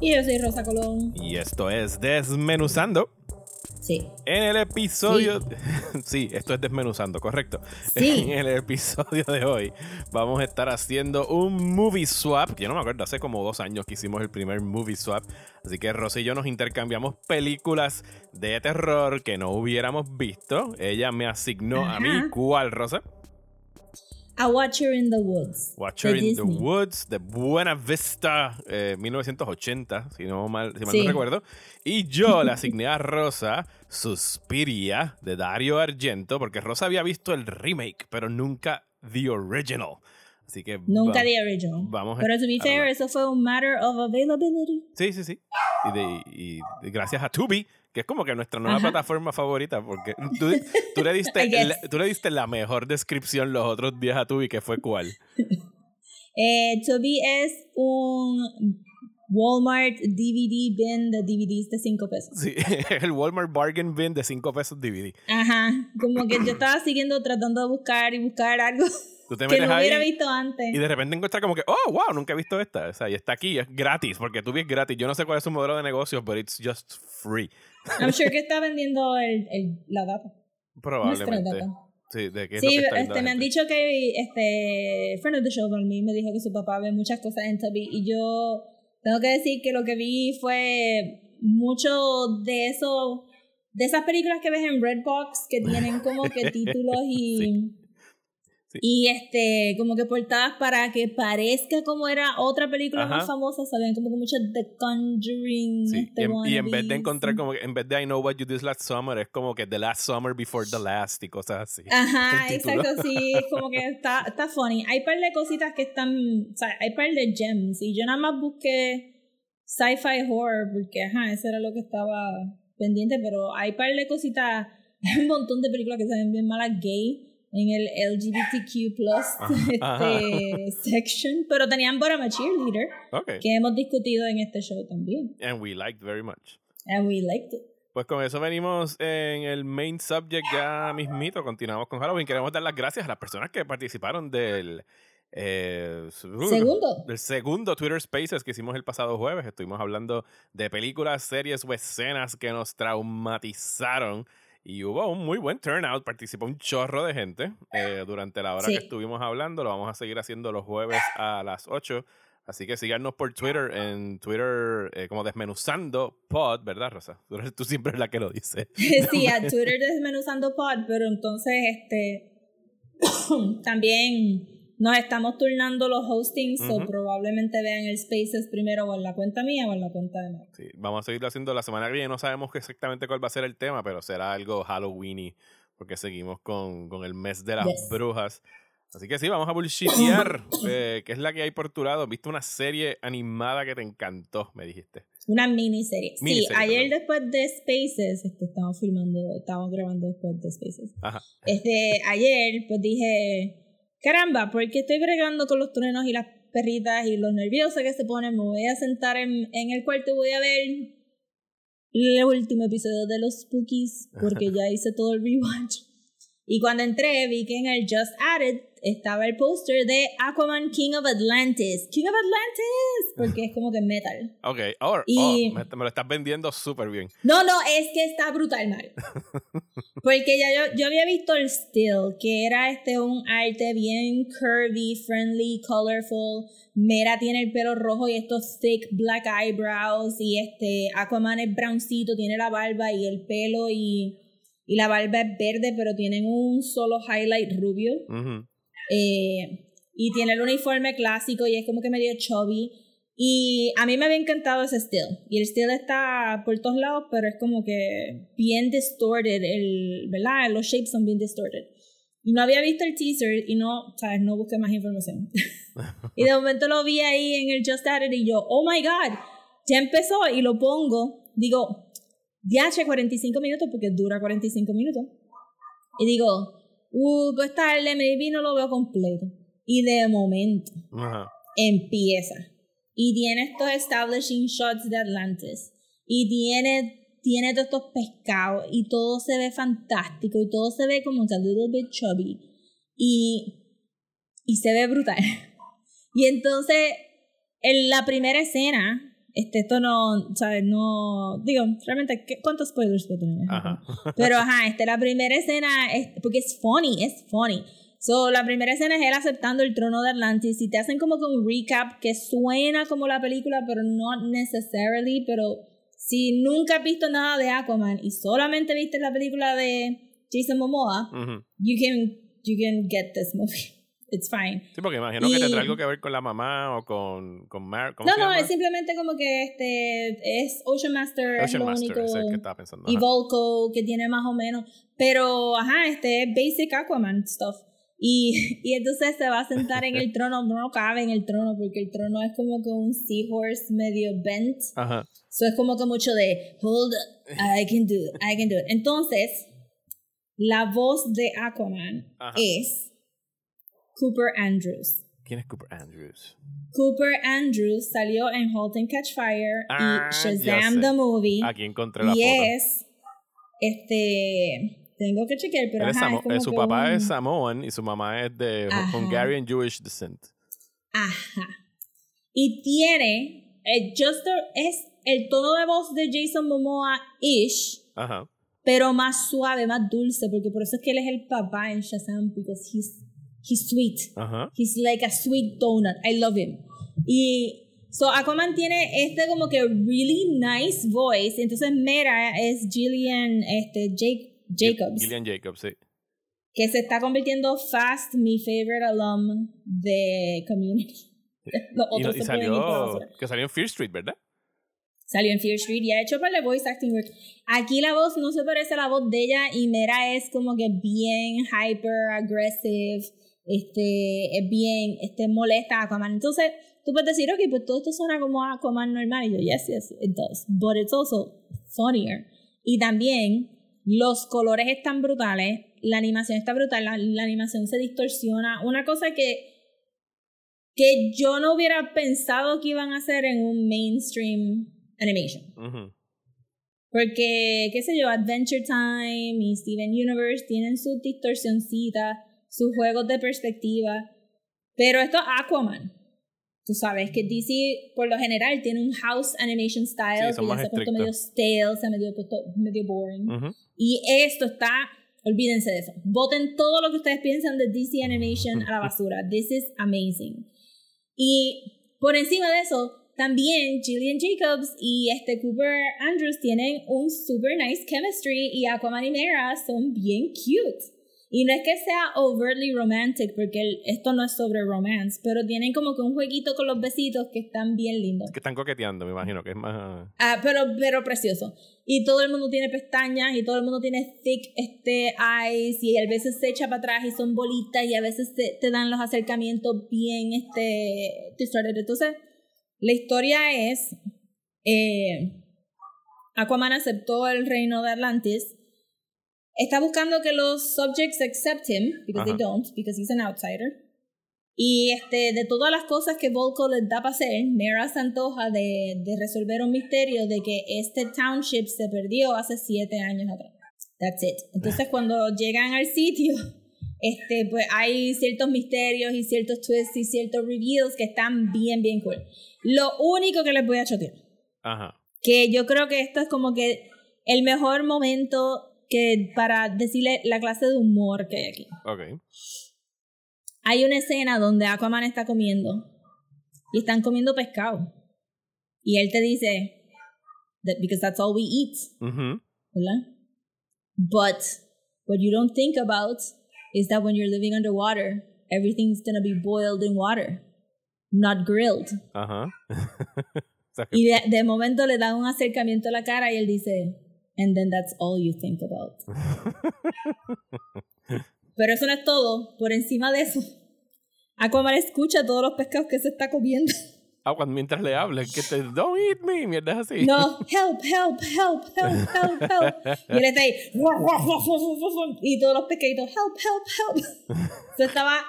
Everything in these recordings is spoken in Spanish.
Y yo soy Rosa Colón. y esto es Desmenuzando. Sí. En el episodio... Sí. esto es Desmenuzando, correcto. Sí. En el episodio de hoy vamos a estar haciendo un movie swap. Yo no me acuerdo, hace como dos años que hicimos el primer movie swap. Así que Rosa y yo nos intercambiamos películas de terror que no hubiéramos visto. Ella me asignó a mí. ¿cuál, Rosa? A Watcher in the Woods. Watcher in the Disney. Woods de Buena Vista, eh, 1980, si no mal, si mal Sí. no recuerdo. Y yo le asigné a Rosa Suspiria de Dario Argento, porque Rosa había visto el remake, pero nunca the original. Así que Nunca va- the original. vamos a- Pero to be fair, eso fue un matter of availability. Sí, sí, sí. Y, de- y- y gracias a Tubi, que es como que nuestra nueva Ajá. plataforma favorita, porque tú, tú le diste, la, tú le diste la mejor descripción los otros días a Tubi, que fue cuál. Eh, Toby es un Walmart DVD bin de DVDs de 5 pesos. Sí, el Walmart Bargain Bin de 5 pesos DVD. Ajá. Como que yo estaba siguiendo tratando de buscar y buscar algo Tú te que metes no ahí hubiera visto antes. y de repente encuentras como que, oh, wow, nunca he visto esta. O sea, y está aquí, es gratis, porque Tubi es gratis. Yo no sé cuál es su modelo de negocio, pero it's just free. I'm sure que está vendiendo el, el- la data. Probablemente. data. Sí, de qué es lo Sí, que este, me han dicho que este friend of the show mí me dijo que su papá ve muchas cosas en Toby y yo tengo que decir que lo que vi fue mucho de eso de esas películas que ves en Redbox que tienen como que títulos y Sí. Y este como que portadas para que parezca como era otra película Ajá. más famosa sabían como que muchas The Conjuring Sí, y este, en, y en vez de encontrar como que, en vez de I Know What You Did Last Summer, es como que The Last Summer Before the Last y cosas así. Ajá, exacto, sí, como que está, está funny. Hay par de cositas que están, o sea, hay par de gems y yo nada más busqué sci-fi horror porque, ajá, eso era lo que estaba pendiente, pero hay par de cositas, hay un montón de películas que se ven bien malas gay en el LGBTQ plus este, section, pero tenían But I'm a Cheerleader, Ok. que hemos discutido en este show también, And we liked very much. and we liked it. Pues con eso venimos en el main subject ya mismito. Continuamos con Halloween. Queremos dar las gracias a las personas que participaron del... eh, su- Segundo. Del segundo Twitter Spaces que hicimos el pasado jueves. Estuvimos hablando de películas, series o escenas que nos traumatizaron. Y hubo un muy buen turnout. Participó un chorro de gente eh, durante la hora Sí. que estuvimos hablando. Lo vamos a seguir haciendo los jueves a las 8. Así que síganos por Twitter, en Twitter eh, como Desmenuzando Pod, ¿verdad, Rosa? Tú, eres- tú siempre es la que lo dice. sí, a Twitter desmenuzando pod, pero entonces este también nos estamos turnando los hostings, o Ujú. probablemente vean el Spaces primero o en la cuenta mía o en la cuenta de Mark. Sí, vamos a seguirlo haciendo la semana que viene. No sabemos exactamente cuál va a ser el tema, pero será algo Halloweeny, porque seguimos con, con el mes de las Yes. brujas. Así que sí, vamos a bullshitear, eh, que es la que hay por tu lado. Viste una serie animada que te encantó, me dijiste. Una miniserie. Sí, Miniserie, ayer perdón. después de Spaces, este, estamos filmando, estamos grabando después de Spaces. Ajá. Este, ayer, pues dije, caramba, ¿por qué estoy bregando con los truenos y las perritas y los nerviosos que se ponen? Me voy a sentar en, en el cuarto y voy a ver el último episodio de los Spookies, porque ya hice todo el rewatch. Y cuando entré, vi que en el Just Added estaba el póster de Aquaman King of Atlantis. King of Atlantis, porque es como que metal. Ok, ahora Y- oh, me, me lo estás vendiendo súper bien. No, no, es que está brutal, Mario. Porque ya yo, yo había visto el still, que era este un arte bien curvy, friendly, colorful. Mera tiene el pelo rojo y estos thick black eyebrows. Y este Aquaman es browncito, tiene la barba y el pelo y, y la barba es verde, pero tienen un solo highlight rubio. Ujú. Eh, y tiene el uniforme clásico y es como que medio chubby. Y a mí me había encantado ese still. Y el still está por todos lados, pero es como que bien distorted, el, ¿verdad? Los shapes son bien distorted. Y no había visto el teaser y no, ¿sabes? No busqué más información. y de momento lo vi ahí en el Just Added y yo, oh my god, ya empezó y lo pongo, digo, DH 45 minutos porque dura 45 minutos. Y digo, uh, pues tarde, maybe no lo veo completo. Y de momento Ajá. empieza. Y tiene estos establishing shots de Atlantis. Y tiene, tiene todos estos pescados. Y todo se ve fantástico. Y todo se ve como que a little bit chubby. Y, y se ve brutal. Y entonces, en la primera escena, este, esto no, ¿sabes? No, digo, realmente, ¿qué- ¿cuántos spoilers puedo tener? Ajá. Pero ajá, este, la primera escena, es, porque es funny, es funny. So, la primera escena es él aceptando el trono de Atlantis y te hacen como un recap que suena como la película, pero no necessarily, pero si nunca has visto nada de Aquaman y solamente viste la película de Jason Momoa, Ujú. you can, you can get this movie. It's fine. Sí, porque imagino que Y- tendrá algo que ver con la mamá o con, con Mar. ¿Cómo No, se no, llama? es simplemente como que este es Ocean Master, es Ocean lo Master, único. es el que estaba pensando. y ajá. Volco, que tiene más o menos. Pero, ajá, este es basic Aquaman stuff. Y, y entonces se va a sentar en el trono, no cabe en el trono, porque el trono es como que un seahorse medio bent. Ajá. So es como que mucho de, hold up, I can do it, I can do it. Entonces, la voz de Aquaman Ajá. es Cooper Andrews. ¿Quién es Cooper Andrews? Cooper Andrews salió en Halt and Catch Fire Ah, y ya Shazam the Movie. Aquí encontré la y foto. es, este, tengo que chequear, pero ajá, es como eh, su papá un- es Samoan y su mamá es de Ajá. Hungarian Jewish descent. Ajá. Y tiene, eh, Justo es el tono de voz de Jason Momoa-ish, Ajá. pero más suave, más dulce, porque por eso es que él es el papá en Shazam, because he's, he's sweet. Ajá. He's like a sweet donut. I love him. Y so Aquaman tiene este como que really nice voice. Entonces Mera es Gillian este, Jake, Jacobs, Gillian Jacobs, sí. que se está convirtiendo fast mi favorite alum de Community. Los Y, otros y salió, que salió en Fear Street, ¿verdad? Salió en Fear Street y ha hecho para la voice acting work. Aquí la voz no se parece a la voz de ella y Mera es como que bien hyper aggressive, este, es bien, este, molesta a Aquaman. Entonces, tú puedes decir, ok, pues todo esto suena como a Aquaman normal. Y yo, yes, yes, it does. But it's also funnier. Y también, los colores están brutales, la animación está brutal, la, la animación se distorsiona. Una cosa que que yo no hubiera pensado que iban a hacer en un mainstream animation. Ujú. Porque, qué sé yo, Adventure Time y Steven Universe tienen sus distorsioncitas, sus juegos de perspectiva. Pero esto es Aquaman. Tú sabes que DC, por lo general, tiene un house animation style Sí, que ya se ha puesto medio stale, se ha medio, medio boring. Ujú. Y esto está, olvídense de eso. Voten todo lo que ustedes piensan de DC Animation a la basura. This is amazing. Y por encima de eso, también Gillian Jacobs y este Cooper Andrews tienen un super nice chemistry y Aquaman y Mera son bien cute. Y no es que sea overtly romantic, porque el- esto no es sobre romance, pero tienen como que un jueguito con los besitos que están bien lindos. Que están coqueteando, me imagino, que es más... Ah, pero, pero precioso. Y todo el mundo tiene pestañas y todo el mundo tiene thick este, eyes y a veces se echa para atrás y son bolitas y a veces te, te dan los acercamientos bien este, distorted. Entonces, la historia es, eh, Aquaman aceptó el reino de Atlantis. Está buscando que los subjects accept him, because they Ajá. don't, because he's an outsider. Y este, de todas las cosas que Volko les da para hacer, Mera se antoja de, de resolver un misterio de que este township se perdió hace siete años atrás. That's it. Entonces cuando llegan al sitio, este, pues hay ciertos misterios y ciertos twists y ciertos reveals que están bien, bien cool. Lo único que les voy a chotear, Ajá. que yo creo que esto es como que el mejor momento que para decirle la clase de humor que hay aquí. Ok. Hay una escena donde Aquaman está comiendo y están comiendo pescado. Y él te dice, that because that's all we eat, Ujú. ¿verdad? But what you don't think about is that when you're living underwater, everything's gonna be boiled in water, not grilled. Ajá. Sea, que- Y de, de momento le da un acercamiento a la cara y él dice, and then that's all you think about. Pero eso no es todo. Por encima de eso, Aquaman escucha todos los pescados que se está comiendo. Ah, cuando mientras le hablan, que te don't eat me, mierda así. No, help, help, help, help, help, help. Y él está ahí. Y todos los pescaditos, help, help, help. Eso estaba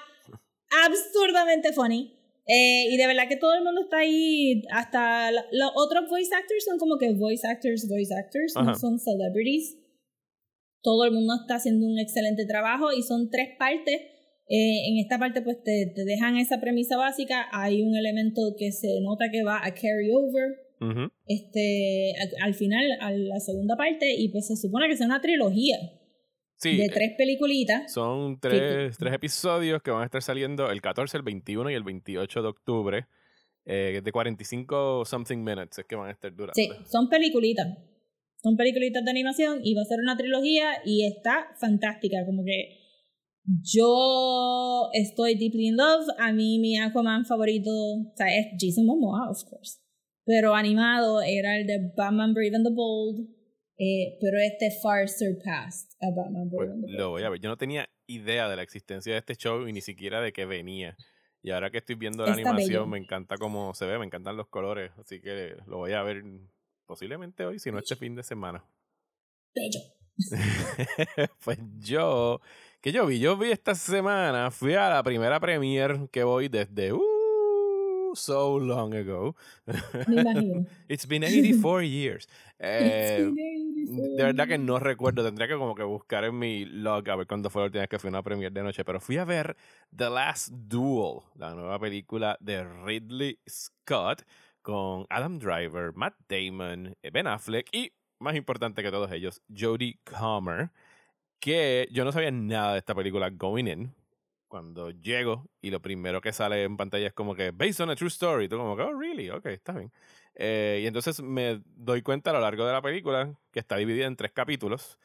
absurdamente funny. Eh, y de verdad que todo el mundo está ahí. Hasta la- los otros voice actors son como que voice actors, voice actors, no son celebrities. Todo el mundo está haciendo un excelente trabajo y son tres partes. Eh, en esta parte pues te, te dejan esa premisa básica. Hay un elemento que se nota que va a carry over este, a- al final, a la segunda parte, y pues se supone que sea una trilogía Sí, de eh, tres peliculitas. son tres, tres episodios que van a estar saliendo el 14, el 21 y el 28 de octubre. eh, de 45 something minutes es que van a estar durando. Sí, son peliculitas. Son peliculitas de animación y va a ser una trilogía y está fantástica. Como que yo estoy deeply in love. A mí mi Aquaman favorito, o sea, es Jason Momoa, of course. Pero animado era el de Batman Brave and the Bold. Eh, pero este far surpassed a Batman Pues lo voy a ver. Yo no tenía idea de la existencia de este show y ni siquiera de que venía. Y ahora que estoy viendo la Está animación, bello. me encanta cómo se ve, me encantan los colores. Así que lo voy a ver posiblemente hoy, si no este fin de semana. Bello. pues yo, que yo vi, yo vi esta semana, fui a la primera premiere que voy desde uh, so long ago. Me imagino. It's been 84 years. Eh, It's been de verdad que no recuerdo, tendría que como que buscar en mi log a ver cuándo fue la última vez que fui a una premiere de noche, pero fui a ver The Last Duel, la nueva película de Ridley Scott con Adam Driver, Matt Damon, Ben Affleck y, más importante que todos ellos, Jodie Comer, que yo no sabía nada de esta película going in. Cuando llego y lo primero que sale en pantalla es como que based on a true story, y tú como que, oh, really, ok, está bien. Eh, y entonces me doy cuenta a lo largo de la película que está dividida en tres capítulos,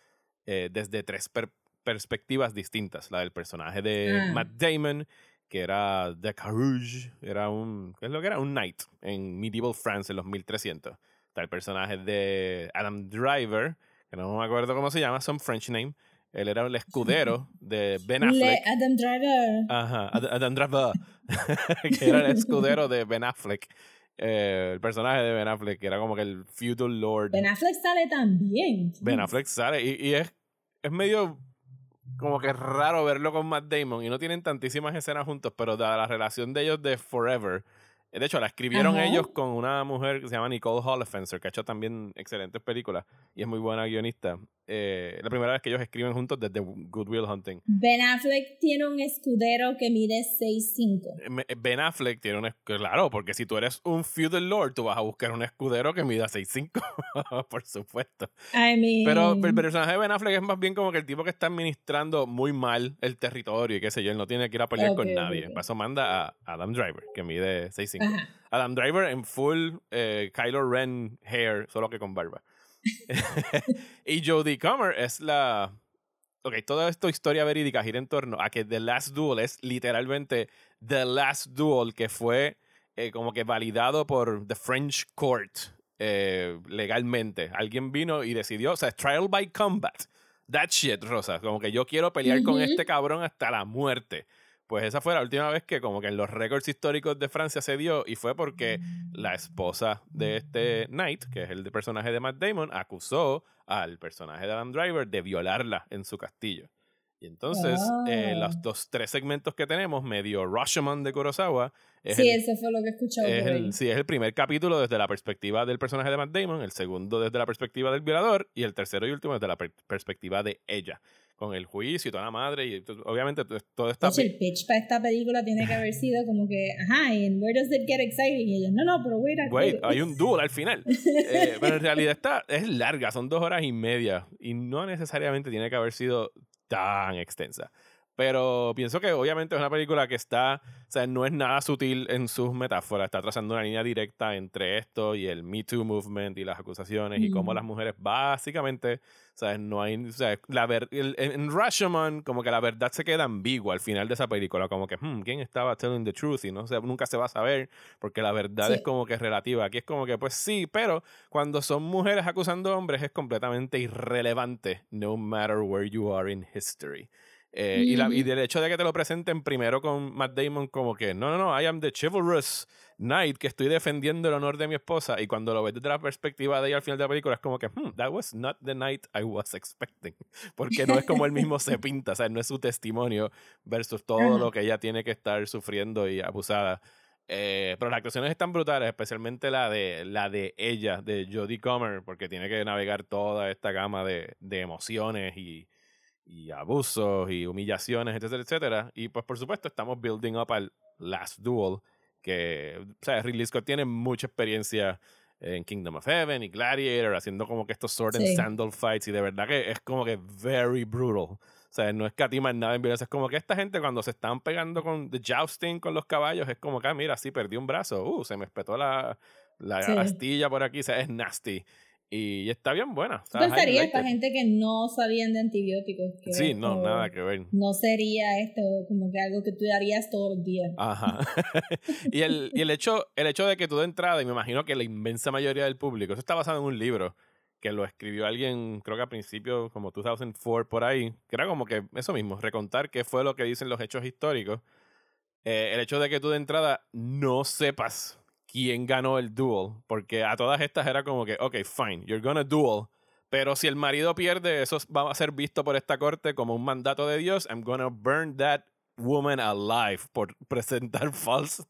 eh, desde tres per- perspectivas distintas. La del personaje de Ah. Matt Damon, que era de Carouge, era un, ¿qué es lo que era? Un knight en medieval France en los 1300. Está el personaje de Adam Driver, que no me acuerdo cómo se llama, some French name. Él era el escudero de Ben Le Affleck. Adam Driver. Ajá, Ad- Adam Driver, que era el escudero de Ben Affleck. Eh, el personaje de Ben Affleck, que era como que el feudal lord. Ben Affleck sale también. Ben Affleck sale y, y es, es medio como que raro verlo con Matt Damon y no tienen tantísimas escenas juntos, pero la relación de ellos de Forever, de hecho la escribieron Ajá. ellos con una mujer que se llama Nicole Holofenser, que ha hecho también excelentes películas y es muy buena guionista. Eh, la primera vez que ellos escriben juntos desde Good Will Hunting. Ben Affleck tiene un escudero que mide 6'5". Eh, me- Ben Affleck tiene un... es- Claro, porque si tú eres un feudal lord, tú vas a buscar un escudero que mida 6'5", por supuesto. I mean, Pero el personaje de Ben Affleck es más bien como que el tipo que está administrando muy mal el territorio y qué sé yo, él no tiene que ir a pelear con nadie. ok. Para eso manda a Adam Driver, que mide 6'5". Ajá. Adam Driver en full eh, Kylo Ren hair, solo que con barba. y Jodie Comer es la... Ok, toda esta historia verídica gira en torno a que The Last Duel es literalmente The Last Duel que fue eh, como que validado por The French Court eh, legalmente. Alguien vino y decidió, o sea, trial by combat. That shit, Rosa. Como que yo quiero pelear con Ujú. este cabrón hasta la muerte. Pues esa fue la última vez que como que en los récords históricos de Francia se dio y fue porque la esposa de este Knight, que es el personaje de Matt Damon, acusó al personaje de Adam Driver de violarla en su castillo. Y entonces, eh, los, Ah. los tres segmentos que tenemos, medio Rashomon de Kurosawa, es Sí, el, eso fue lo que escuchado es el- sí, es el primer capítulo desde la perspectiva del personaje de Matt Damon, el segundo desde la perspectiva del violador y el tercero y último desde la per- perspectiva de ella, con el juicio y toda la madre y obviamente to- todo está... Oye, el pitch para esta película tiene que haber sido como que, ajá, ¿y where does it get exciting? Y ellos, no, no, pero wait a Wait, hay un duel al final. Eh, pero en realidad está, es larga, son dos horas y media. Y no necesariamente tiene que haber sido tan extensa. Pero pienso que obviamente es una película que está, o sea, no es nada sutil en sus metáforas, está trazando una línea directa entre esto y el Me Too movement y las acusaciones y cómo Mm. las mujeres básicamente, o sea, no hay, o sea, la ver, el- en, Rashomon como que la verdad se queda ambigua al final de esa película, como que, hmm, ¿quién estaba telling the truth? Y no sé, nunca se va a saber porque la verdad Sí. es como que relativa. Aquí es como que, pues sí, pero cuando son mujeres acusando hombres es completamente irrelevante, no matter where you are in history. Eh, y, la, y del hecho de que te lo presenten primero con Matt Damon como que, no, no, no, I am the chivalrous knight que estoy defendiendo el honor de mi esposa. Y cuando lo ves desde la perspectiva de ella al final de la película es como que, hmm, that was not the knight I was expecting. Porque no es como él mismo se pinta, o sea, no es su testimonio versus todo Ajá. lo que ella tiene que estar sufriendo y abusada. Eh, pero las actuaciones están brutales, especialmente la de, la de ella, de Jodie Comer, porque tiene que navegar toda esta gama de, de emociones y, y abusos y humillaciones, etcétera, etcétera. Y pues por supuesto estamos building up al Last Duel, que, o sea, Ridley Scott tiene mucha experiencia en Kingdom of Heaven y Gladiator, haciendo como que estos sword and Sí. sandal fights, y de verdad que es como que very brutal. O sea, no escatima en nada en violencia. Es como que esta gente cuando se están pegando con the jousting con los caballos, es como que, ah, mira, sí, perdí un brazo. Uh, se me espetó la, la Sí. astilla por aquí. O sea, es nasty. Y está bien buena. I pensaría it. gente que no sabían de antibióticos. Que Sí, no, nada que ver. No sería esto como que algo que tú harías todos los días. Ajá. y el, y el, hecho, el hecho de que tú de entrada, y me imagino que la inmensa mayoría del público, eso está basado en un libro que lo escribió alguien, creo que a principios, como 2004, por ahí, que era como que eso mismo, recontar qué fue lo que dicen los hechos históricos. Eh, el hecho de que tú de entrada no sepas quién ganó el duel, porque a todas estas era como que, ok, fine, you're gonna duel, pero si el marido pierde, eso va a ser visto por esta corte como un mandato de Dios. I'm gonna burn that woman alive por presentar false,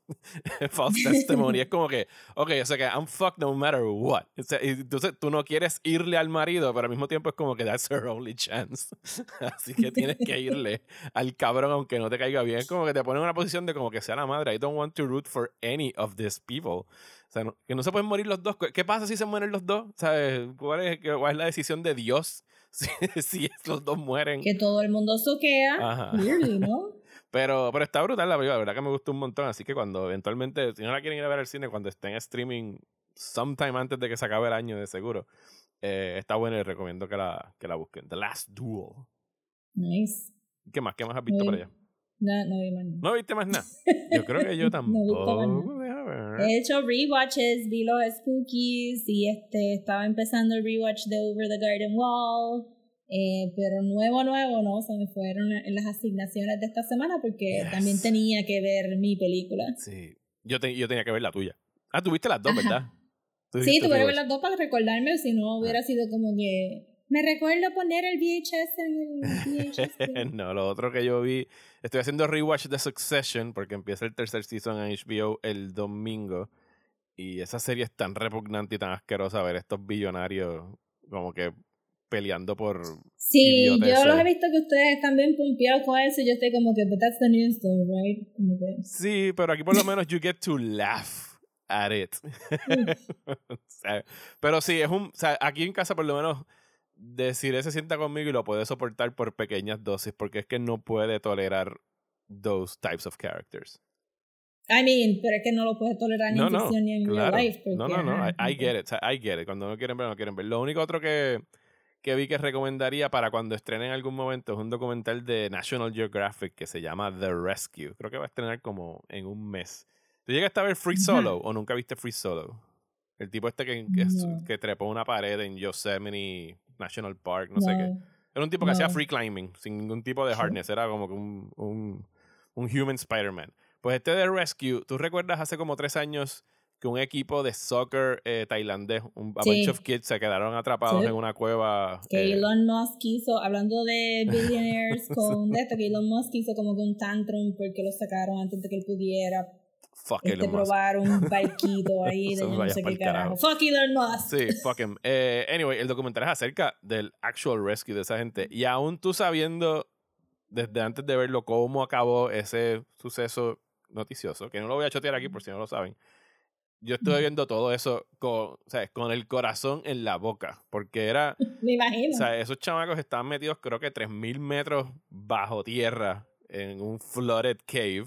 false testimony. es como que, ok, o sea que I'm fucked no matter what. O sea, entonces tú no quieres irle al marido, pero al mismo tiempo es como que that's her only chance. Así que tienes que irle al cabrón aunque no te caiga bien. Es como que te pone en una posición de como que sea la madre. I don't want to root for any of these people. O sea, no- que no se pueden morir los dos. ¿Qué pasa si se mueren los dos? ¿Sabes? ¿Cuál es, cuál es la decisión de Dios si, si los dos mueren? Que todo el mundo soquea. Ajá. Clearly, ¿no? Pero, pero está brutal la película, la verdad que me gustó un montón. Así que cuando eventualmente, si no la quieren ir a ver al cine, cuando esté en streaming, sometime antes de que se acabe el año, de seguro, eh, está buena y recomiendo que la, que la busquen. The Last Duel. Nice. ¿Qué más? ¿Qué más has visto Muy- por allá? No, no vi más nada. ¿No viste más nada? Yo creo que yo No tampoco. ver. He hecho rewatches, vi los Spookies y este estaba empezando el rewatch de Over the Garden Wall. Eh, pero nuevo, nuevo, no, se me fueron las asignaciones de esta semana porque Yes. también tenía que ver mi película. Sí. Yo, te- yo tenía que ver la tuya. Ah, tuviste las dos, Ajá. ¿verdad? Tú Sí, tuve que ver las dos para recordarme, si no hubiera sido como que. Me recuerdo poner el VHS en el VHS. no, lo otro que yo vi, estoy haciendo rewatch de Succession porque empieza el tercer season en HBO el domingo y esa serie es tan repugnante y tan asquerosa ver estos billonarios como que peleando por Sí, yo los he visto que ustedes están bien pompeados con eso y yo estoy como que, but that's the news though, right? Que, Sí, pero aquí por lo menos you get to laugh at it. O sea, pero sí, es un. O sea, aquí en casa por lo menos decir se sienta conmigo y lo puede soportar por pequeñas dosis, porque es que no puede tolerar those types of characters. I mean, pero es que no lo puedes tolerar ni No, en no, ficción ni en claro. real life. No, porque, no, no. ajá, I, I get it. I get it. Cuando no quieren ver, no quieren ver. Lo único otro que, que vi que recomendaría para cuando estrenen en algún momento es un documental de National Geographic que se llama The Rescue. Creo que va a estrenar como en un mes. ¿Tú llegaste a ver Free. Solo o nunca viste Free Solo? El tipo este que, que, No. que trepó una pared en Yosemite National Park, no, sé qué. Era un tipo que hacía free climbing, sin ningún tipo de harness. Era como que un, un, un human Spider-Man. Pues este de Rescue, ¿tú recuerdas hace como tres años que un equipo de soccer eh, tailandés, un, a Sí. bunch of kids, se quedaron atrapados Sí. en una cueva? Que eh, Elon Musk hizo, hablando de billionaires con de esto, que Elon Musk hizo como que un tantrum porque lo sacaron antes de que él pudiera fuck este, Elon Musk. probar un barquito ahí de no sé qué carajo. carajo. Fuck Elon Musk. Sí, fuck him. Eh, anyway, el documental es acerca del actual rescue de esa gente. Y aún tú sabiendo, desde antes de verlo, cómo acabó ese suceso noticioso, que no lo voy a chotear aquí por si no lo saben. Yo estuve viendo todo eso con, ¿sabes? con el corazón en la boca, porque era, Me imagino. o sea, esos chamacos estaban metidos creo que 3.000 metros bajo tierra en un flooded cave,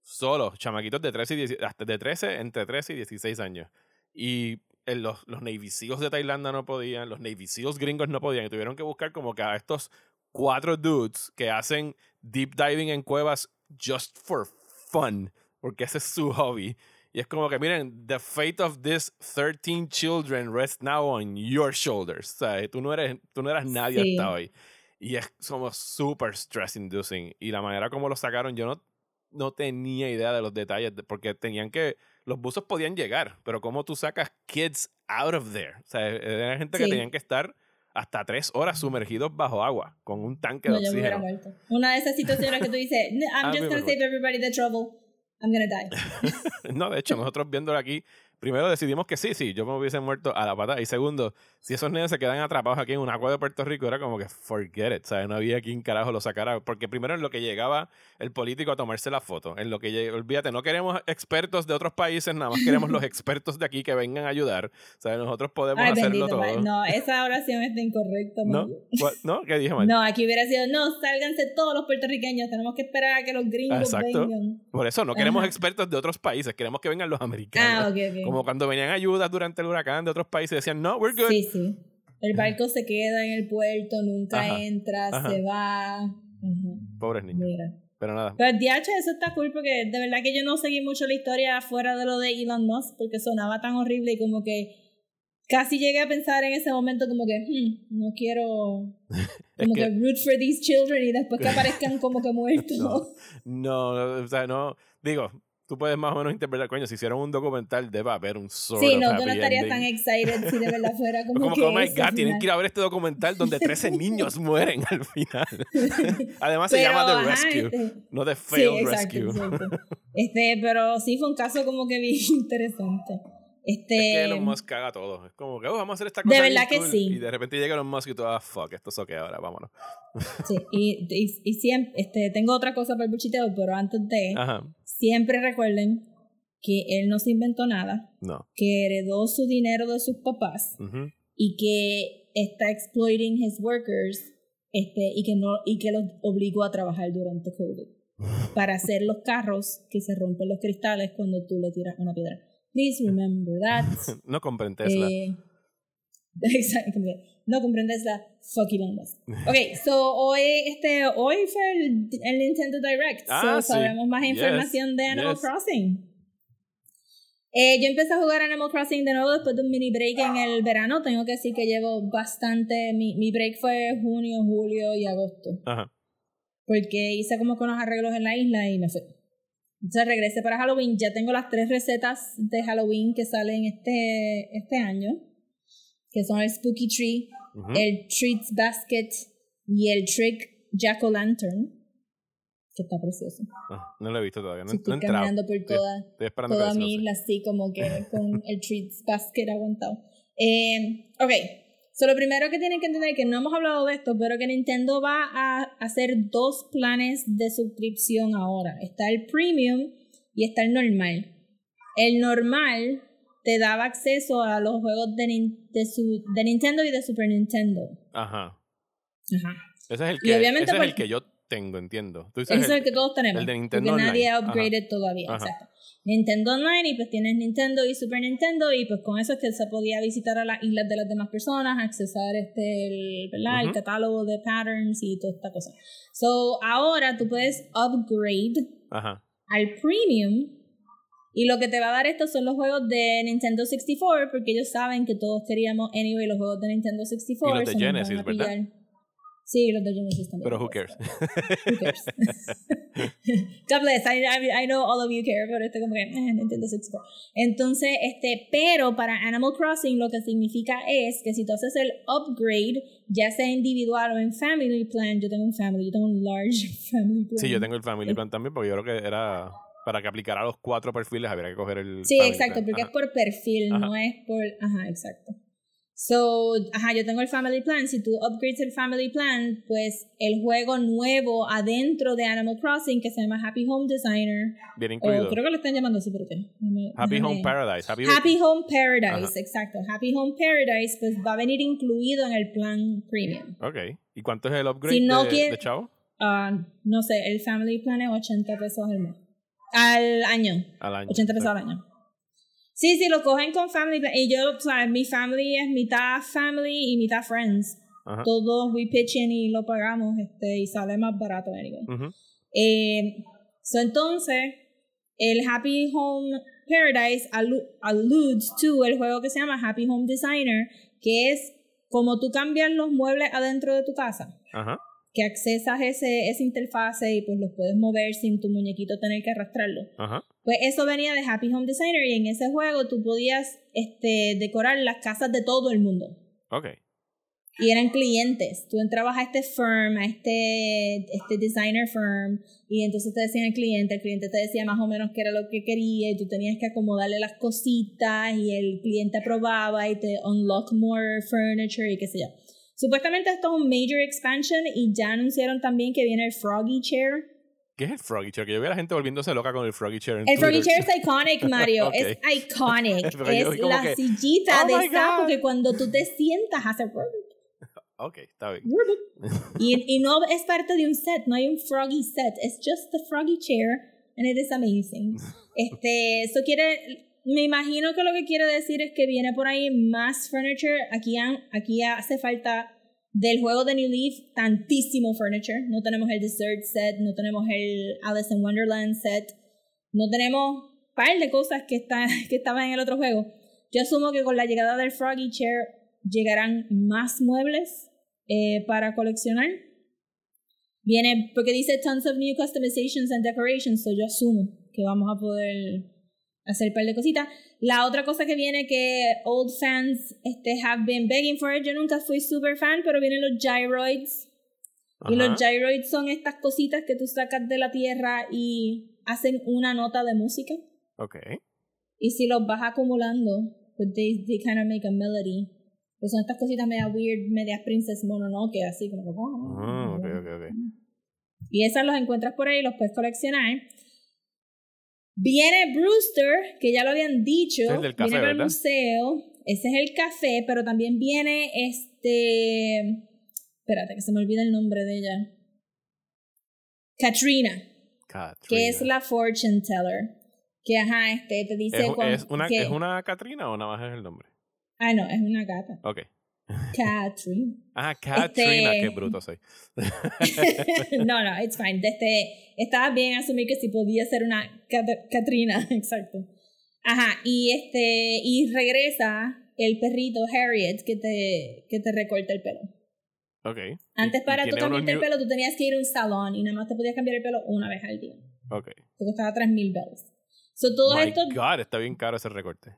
solos, chamaquitos de 13, y 10 hasta de 13, entre 13 y 16 años. Y en los, los Navy Seals de Tailandia no podían, los Navy Seals gringos no podían, y tuvieron que buscar como que a estos cuatro dudes que hacen deep diving en cuevas just for fun, porque ese es su hobby. Y es como que, miren, the fate of these 13 children rests now on your shoulders. O sea, tú no eres, tú no eras nadie Sí. hasta hoy. Y es como super stress inducing. Y la manera como lo sacaron, yo no, no tenía idea de los detalles, de- porque tenían que, los buzos podían llegar, pero cómo tú sacas kids out of there. O sea, era gente que Sí. tenían que estar hasta tres horas sumergidos bajo agua, con un tanque de No, hubiera oxígeno. Una de esas situaciones que tú dices, "No, I'm just gonna save everybody the trouble. I'm gonna die. No, de hecho, nosotros viéndolo aquí, primero decidimos que sí, sí, yo me hubiese muerto a la pata. Y segundo, si esos nenes se quedan atrapados aquí en un agua de Puerto Rico, era como que forget it, ¿sabes? No había quien carajo lo sacara. Porque primero en lo que llegaba el político a tomarse la foto, en lo que lleg- olvídate, no queremos expertos de otros países, nada más queremos los expertos de aquí que vengan a ayudar. ¿Sabes? Nosotros podemos Ay, hacerlo bendito. todo. No, esa oración está incorrecta. ¿No? ¿No? ¿Qué dije mal? No, aquí hubiera sido, no, sálganse todos los puertorriqueños, tenemos que esperar a que los gringos Exacto. vengan. Por eso no queremos Ajá. expertos de otros países, queremos que vengan los americanos. Ah, ok, ok. Como cuando venían ayudas durante el huracán de otros países, decían, no, we're good. Sí, sí. El barco se queda en el puerto, nunca Ajá, entra, ajá. se va. Ajá, Pobres niños. Mira. Pero nada. Pero DH, eso está cool porque de verdad que yo no seguí mucho la historia fuera de lo de Elon Musk porque sonaba tan horrible y como que casi llegué a pensar en ese momento como que "Hmm, no quiero como que, que- root for these children y después que aparezcan como que muertos. No. No, o sea, no. Digo, tú puedes más o menos interpretar, coño, si hicieron un documental, debe haber un sort Sí, no, tú no estarías tan excited si de verdad fuera como, Como que que, oh my god, tienen final. que ir a ver este documental donde 13 niños mueren al final. Además se Pero, llama The ajá, Rescue, este- no The Sí, Failed exacto, Rescue. exacto. Este, pero sí fue un caso como que bien interesante. Este, Es que Elon Musk caga todo. Es como que, oh, vamos a hacer esta De cosa. verdad bien que cool. sí. Y de repente llega Elon Musk y tú, ah, fuck, esto es ok ahora, vámonos. sí, y, y, y siempre, este, tengo otra cosa para el buchiteo, pero antes de, Ajá. Siempre recuerden que él no se inventó nada, No. que heredó su dinero de sus papás y que está exploiting his workers este, y, que no, y que los obligó a trabajar durante COVID para hacer los carros que se rompen los cristales cuando tú le tiras una piedra. Please remember that. No compren Tesla. Eh, exacto. Que, No comprendes la fucking ondas. Ok, so hoy, este, hoy fue el, el Nintendo Direct. Ah, so sí. sabemos más Yes, información de Animal yes. Crossing. Eh, yo empecé a jugar Animal Crossing de nuevo después de un mini break en el verano. Tengo que decir que llevo bastante. Mi, mi break fue junio, julio y agosto. Ajá. Porque hice como con los arreglos en la isla y me fui. Entonces regresé para Halloween. Ya tengo las tres recetas de Halloween que salen este, este año. Que son el Spooky Tree, el Treats Basket y el Trick Jack O' Lantern. Que está precioso. Ah, no lo he visto todavía. No, Sí, no estoy entrado. caminando por toda, Estoy esperando toda mi isla así como que con el Treats Basket aguantado. Eh, ok, so lo primero que tienen que entender es que no hemos hablado de esto, pero que Nintendo va a hacer dos planes de suscripción ahora. Está el Premium y está el normal. El normal te daba acceso a los juegos de, Nin- de, su- de Nintendo y de Super Nintendo. Ajá. Ajá. Ese es el que, obviamente ese es por- el que yo tengo, entiendo. Tú Ese es el- el que todos tenemos. el de Nintendo porque nadie ha Online. upgraded todavía. Ajá. Exacto. Nintendo Online y pues tienes Nintendo y Super Nintendo y pues con eso es que se podía visitar a las islas de las demás personas, accesar este el, ¿verdad? el Ujú. catálogo de patterns y toda esta cosa. So ahora tú puedes upgrade Ajá. al premium y lo que te va a dar esto son los juegos de Nintendo 64 porque ellos saben que todos queríamos anyway los juegos de Nintendo 64 Y los de Genesis, ¿verdad? Sí, los de Genesis también. Pero who cares? Who cares? God bless, I, I, I know all of you care, pero este como que eh, Nintendo 64. Entonces, este, pero para Animal Crossing lo que significa es que si tú haces el upgrade, ya sea individual o en Family Plan, yo tengo un Family, yo tengo un large Family Plan. Sí, yo tengo el Family Plan también porque yo creo que era para que aplicara los cuatro perfiles habría que coger el Sí, exacto, Plan. porque Ajá. es por perfil, Ajá. no es por. Ajá, exacto. So, ajá, yo tengo el Family Plan. Si tú upgrades el Family Plan, pues el juego nuevo adentro de Animal Crossing que se llama Happy Home Designer. Bien O incluido. creo que lo están llamando así, pero ¿qué? Happy Home Paradise. Happy, Happy Home Paradise, Ajá. exacto. Happy Home Paradise, pues va a venir incluido en el plan premium. Ok. ¿Y cuánto es el upgrade Si no de, quiere- de Chavo? Ah, no sé, el Family Plan es 80 pesos al mes. Al año. Al año. 80 pesos al año. Sí, sí, lo cogen con Family Plan. Y yo, o sea, mi family es mitad family y mitad friends. Ajá. Todos we pitch in y lo pagamos este, y sale más barato anyway. Eh, so entonces, el Happy Home Paradise alludes to el juego que se llama Happy Home Designer, que es como tú cambias los muebles adentro de tu casa. Ajá. Que accesas ese, esa interfase y pues los puedes mover sin tu muñequito tener que arrastrarlo. Ajá. Pues eso venía de Happy Home Designer y en ese juego tú podías este, decorar las casas de todo el mundo. Ok. Y eran clientes. Tú entrabas a este firm, a este, este designer firm, y entonces te decían el cliente, el cliente te decía más o menos qué era lo que quería, y tú tenías que acomodarle las cositas, y el cliente aprobaba y te unlock more furniture y qué sé yo. Supuestamente esto es un major expansion y ya anunciaron también que viene el Froggy Chair. ¿Qué es el Froggy Chair? Que yo veo a la gente volviéndose loca con el Froggy Chair. En El Froggy Twitter. Chair es iconic, Mario. Ok. Es iconic. Es la que, sillita "Oh de sapo God". que cuando tú te sientas hace... Ok, está bien. Y, y no es parte de un set, no hay un Froggy set, es just the Froggy chair and it is amazing. Este, eso quiere, me imagino que lo que quiere decir es que viene por ahí más furniture. Aquí, aquí hace falta del juego de New Leaf tantísimo furniture. No tenemos el dessert set, no tenemos el Alice in Wonderland set, no tenemos par de cosas que, está, que estaban en el otro juego. Yo asumo que con la llegada del Froggy Chair llegarán más muebles eh, para coleccionar. Viene, porque dice tons of new customizations and decorations, so yo asumo que vamos a poder hacer un par de cositas. La otra cosa que viene que old fans este, have been begging for it, yo nunca fui super fan, pero vienen los gyroids. Y los gyroids son estas cositas que tú sacas de la tierra y hacen una nota de música. Ok. Y si los vas acumulando, pues they, they kind of make a melody. Pues son estas cositas media weird, medias Princess Mononoke, así como que... Ah, ok, ok, ok. Y esas los encuentras por ahí, los puedes coleccionar. Viene Brewster, que ya lo habían dicho. Ese es el del café, viene para museo. Ese es el café, pero también viene este. Espérate, que se me olvida el nombre de ella. Katrina, que es Katrina. la fortune teller. Que ajá, este te dice ¿Es, es una, que- ¿Es una Katrina o nada más es el nombre? Ah, no, es una gata. Ok. Katrina. Ah, Katrina, Este- qué bruto soy. no, no, it's fine. Desde, estaba bien asumir que sí podía ser una Cat- Katrina, exacto. Ajá, y este, y regresa el perrito Harriet que te, que te recorta el pelo. Ok. Antes para tú cambiarte el pelo tú tenías que ir a un salón y nada más te podías cambiar el pelo una vez al día. Ok. Te costaba 3000 bells. So, todos My estos God, está bien caro ese recorte.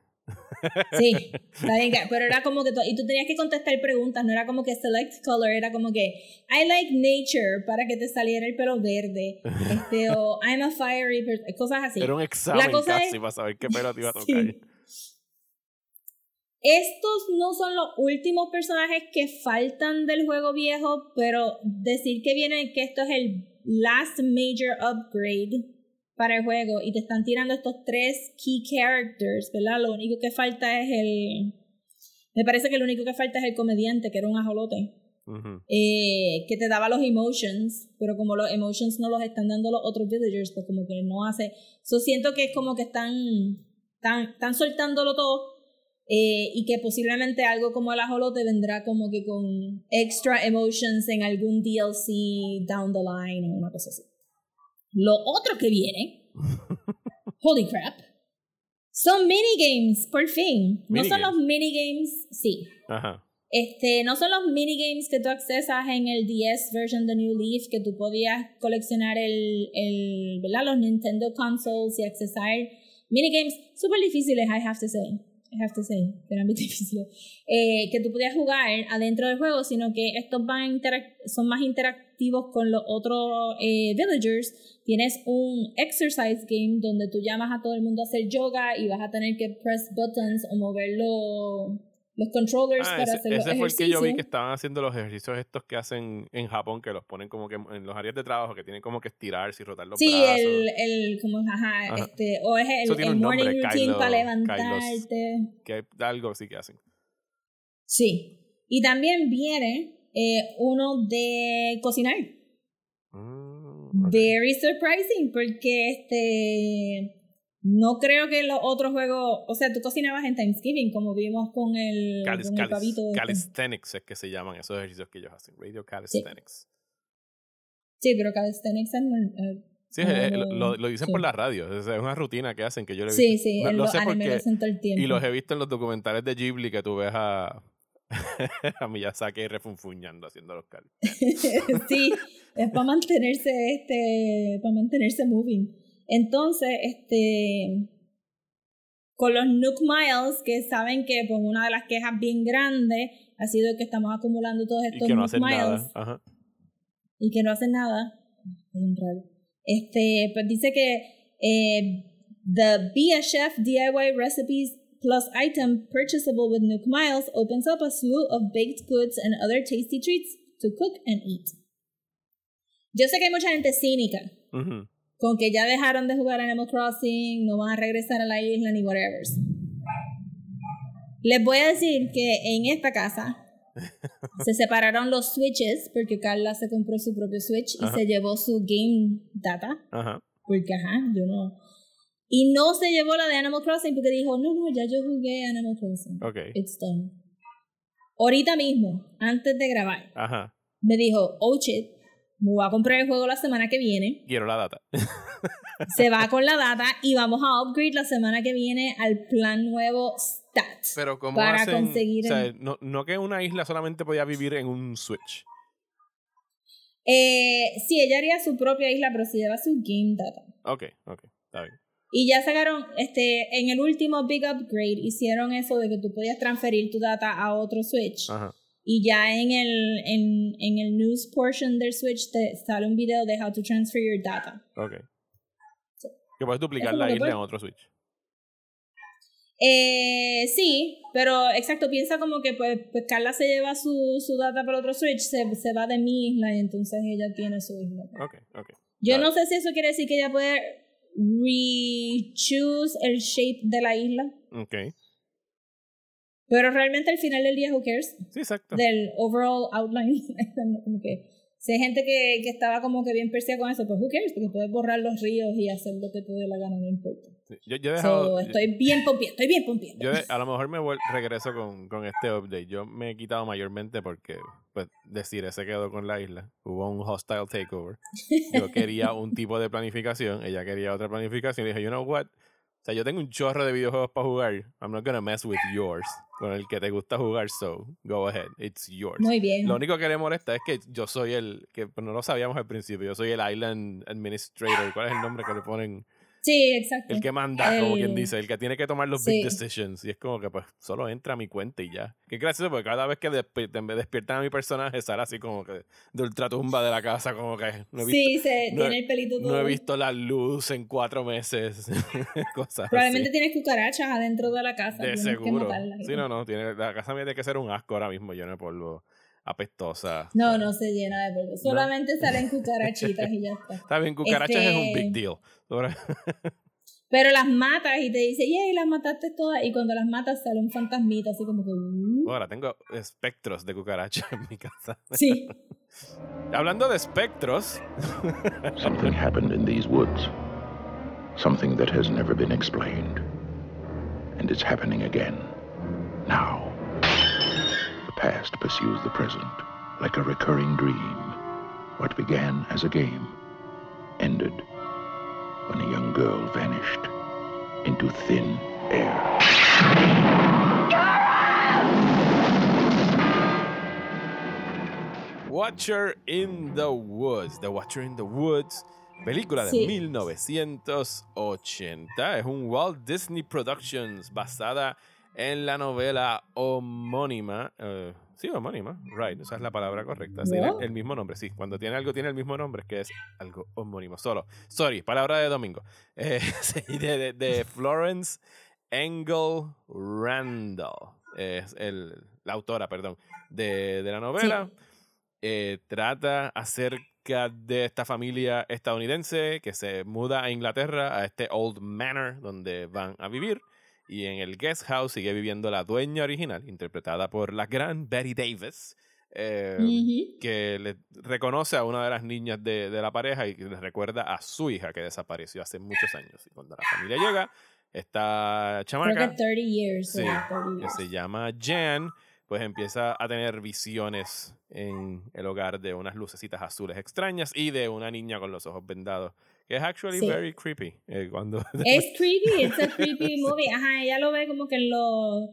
Sí, está bien, pero era como que tú, y tú tenías que contestar preguntas, no era como que select color, era como que I like nature para que te saliera el pelo verde, este, o I'm a fiery person, cosas así. Era un examen cosa casi es- para saber qué pelo te iba a Sí. tocar. Estos no son los últimos personajes que faltan del juego viejo, pero decir que viene que esto es el last major upgrade para el juego y te están tirando estos tres key characters, ¿verdad? Lo único que falta es el... Me parece que lo único que falta es el comediante, que era un ajolote, eh, que te daba los emotions, pero como los emotions no los están dando los otros villagers, pues como que no hace... Yo siento que es como que están, están, están soltándolo todo eh, y que posiblemente algo como el ajolote vendrá como que con extra emotions en algún DLC down the line o una cosa así. Lo otro que viene, holy crap, son minigames, por fin. No son Minigames. los minigames, sí. Ajá. Este, no son los minigames que tú accesas en el 10 version de New Leaf, que tú podías coleccionar el, el ¿verdad? los Nintendo consoles y accesar minigames súper difíciles, I have to say. I have to say, eran difíciles. Eh, que tú podías jugar adentro del juego, sino que estos van son más interactivos con los otros eh, villagers. Tienes un exercise game donde tú llamas a todo el mundo a hacer yoga y vas a tener que press buttons o mover los, los controllers Ah, para ese, hacer los ese fue el que yo vi que ejercicios. estaban haciendo los ejercicios estos que hacen en Japón, que los ponen como que en los áreas de trabajo, que tienen como que estirarse y rotar los Sí, brazos. el, el, como, ajá, Ajá. este, o es el, el morning nombre, routine Kylo- para Kylos. levantarte. Que hay algo así que hacen. Sí. Y también viene eh, uno de cocinar. Mm. Very surprising, porque este. No creo que los otros juegos. O sea, tú cocinabas en Thanksgiving, como vimos con el, Calis- con el pavito. este. calisthenics es que se llaman esos ejercicios que ellos hacen. Radio calisthenics. Sí, pero calisthenics es. eh, Sí, lo, dicen sí. por la radio. Es una rutina que hacen que yo le he Sí, visto. sí, No- en lo los sé porque- lo hacen todo el tiempo. Y los he visto en los documentales de Ghibli que tú ves a, a saqué refunfuñando haciendo los calls. sí, es para mantenerse este, para mantenerse moving. Entonces, este, con los Nook Miles, que saben que pues, una de las quejas bien grandes ha sido que estamos acumulando todos Y estos que no Nook hacen Miles nada. Ajá. y que no hacen nada. Este, pues dice que eh, the Chef DIY recipes plus item purchasable with Nook Miles opens up a slew of baked goods and other tasty treats to cook and eat. Yo sé que hay mucha gente cínica Ujú. Con que ya dejaron de jugar Animal Crossing, no van a regresar a la isla ni whatever. Les voy a decir que en esta casa se separaron los switches porque Carla se compró su propio switch y Ajá. se llevó su game data Ajá. porque ajá, yo no. Y no se llevó la de Animal Crossing porque dijo, no, no, ya yo jugué Animal Crossing. Ok. It's done. Ahorita mismo, antes de grabar, Ajá. me dijo, oh shit, me voy a comprar el juego la semana que viene. Quiero la data. se va con la data y vamos a upgrade la semana que viene al plan nuevo Stats. Pero como Para hacen, conseguir o sea, el- no, no que una isla solamente podía vivir en un Switch. Eh, sí, ella haría su propia isla, pero se lleva su game data. Ok, ok. Está bien. Y ya sacaron, este, en el último Big Upgrade, hicieron eso de que tú podías transferir tu data a otro Switch. Ajá. Y ya en el, en, en el news portion del Switch te sale un video de how to transfer your data. Ok. Que puedes duplicar la isla en otro Switch. Eh, sí, pero exacto, piensa como que pues, pues Carla se lleva su, su data para otro Switch, se, se va de mi isla y entonces ella tiene su isla. Ok, ok. Yo no sé si eso quiere decir que ella puede re-choose el shape de la isla, Ok. Pero realmente al final del día, who cares? Sí, exacto. Del overall outline, como que si hay gente que, que estaba como que bien persia con eso, pues who cares, porque puedes borrar los ríos y hacer lo que te dé la gana, no importa. Sí, Yo, yo he So, dejado. estoy bien pompiendo, estoy bien pompiendo. Yo a lo mejor me vuel- regreso con, con este update. Yo me he quitado mayormente porque, pues, decir se quedó con la isla. Hubo un hostile takeover. Yo quería un tipo de planificación, ella quería otra planificación. Y dije, you know what? O sea, yo tengo un chorro de videojuegos para jugar. I'm not gonna mess with yours. Con el que te gusta jugar, so go ahead. It's yours. Muy bien. Lo único que le molesta es que yo soy el, que pues, no lo sabíamos al principio, yo soy el Island Administrator. ¿Cuál es el nombre que le ponen? Sí, exacto. El que manda, como quien dice, el que tiene que tomar los big decisions. Y es como que pues solo entra a mi cuenta y ya. Que gracioso porque cada vez que me despiertan a mi personaje sale así como que de ultratumba de la casa, como que no he visto, sí, se, no he- tiene el pelito todo. no he visto la luz en cuatro meses. Cosas Probablemente así. tienes cucarachas adentro de la casa. De seguro. Sí, no, no. Tiene, la casa mía tiene que ser un asco ahora mismo, lleno de polvo, apestosa. No, no se llena de polvo. Solamente salen cucarachitas y ya está. Está bien, cucarachas es un Este- big deal. Pero las matas y te dice, yay, las mataste todas. Y cuando las matas sale un fantasmita, así como que. "Uh". Ahora tengo espectros de cucarachas en mi casa. Sí. Hablando de espectros, Something happened in these woods. Something that has never been explained. And it's happening again. Now. The past pursues the present like a recurring dream. What began as a game ended when a young girl vanished into thin air. Watcher in the Woods. The Watcher in the Woods. Película de Sí. 1980. Es un Walt Disney Productions basada en la novela homónima. eh, sí, homónima. Right, esa es la palabra correcta. Tiene el mismo nombre, sí. Cuando tiene algo, tiene el mismo nombre, es que es algo homónimo. Solo. Sorry, palabra de domingo. Eh, sí, de, de- de Florence Engel Randall. Es el, la autora, perdón, de, de la novela. Eh, trata acerca de esta familia estadounidense que se muda a Inglaterra, a este Old Manor, donde van a vivir. Y en el guest house sigue viviendo la dueña original, interpretada por la gran Betty Davis, eh, Ujú. que le reconoce a una de las niñas de, de la pareja y que le recuerda a su hija que desapareció hace muchos años. Y cuando la familia llega, esta chamaca 30 years. Sí, o 30 que se llama Jan, pues empieza a tener visiones en el hogar de unas lucecitas azules extrañas y de una niña con los ojos vendados, que es actually Sí. very creepy. eh, cuando Es creepy, it's a creepy movie. Ajá, ella lo ve como que en los,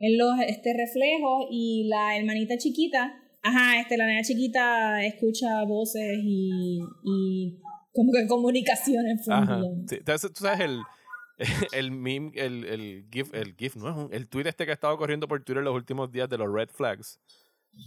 en los este, reflejos y la hermanita chiquita, ajá, este, la nena chiquita escucha voces y, y como que comunicaciones. Ajá. Sí, entonces, tú sabes el, el meme, el, el GIF, el GIF, no es un- el tweet este que ha estado corriendo por Twitter los últimos días de los red flags.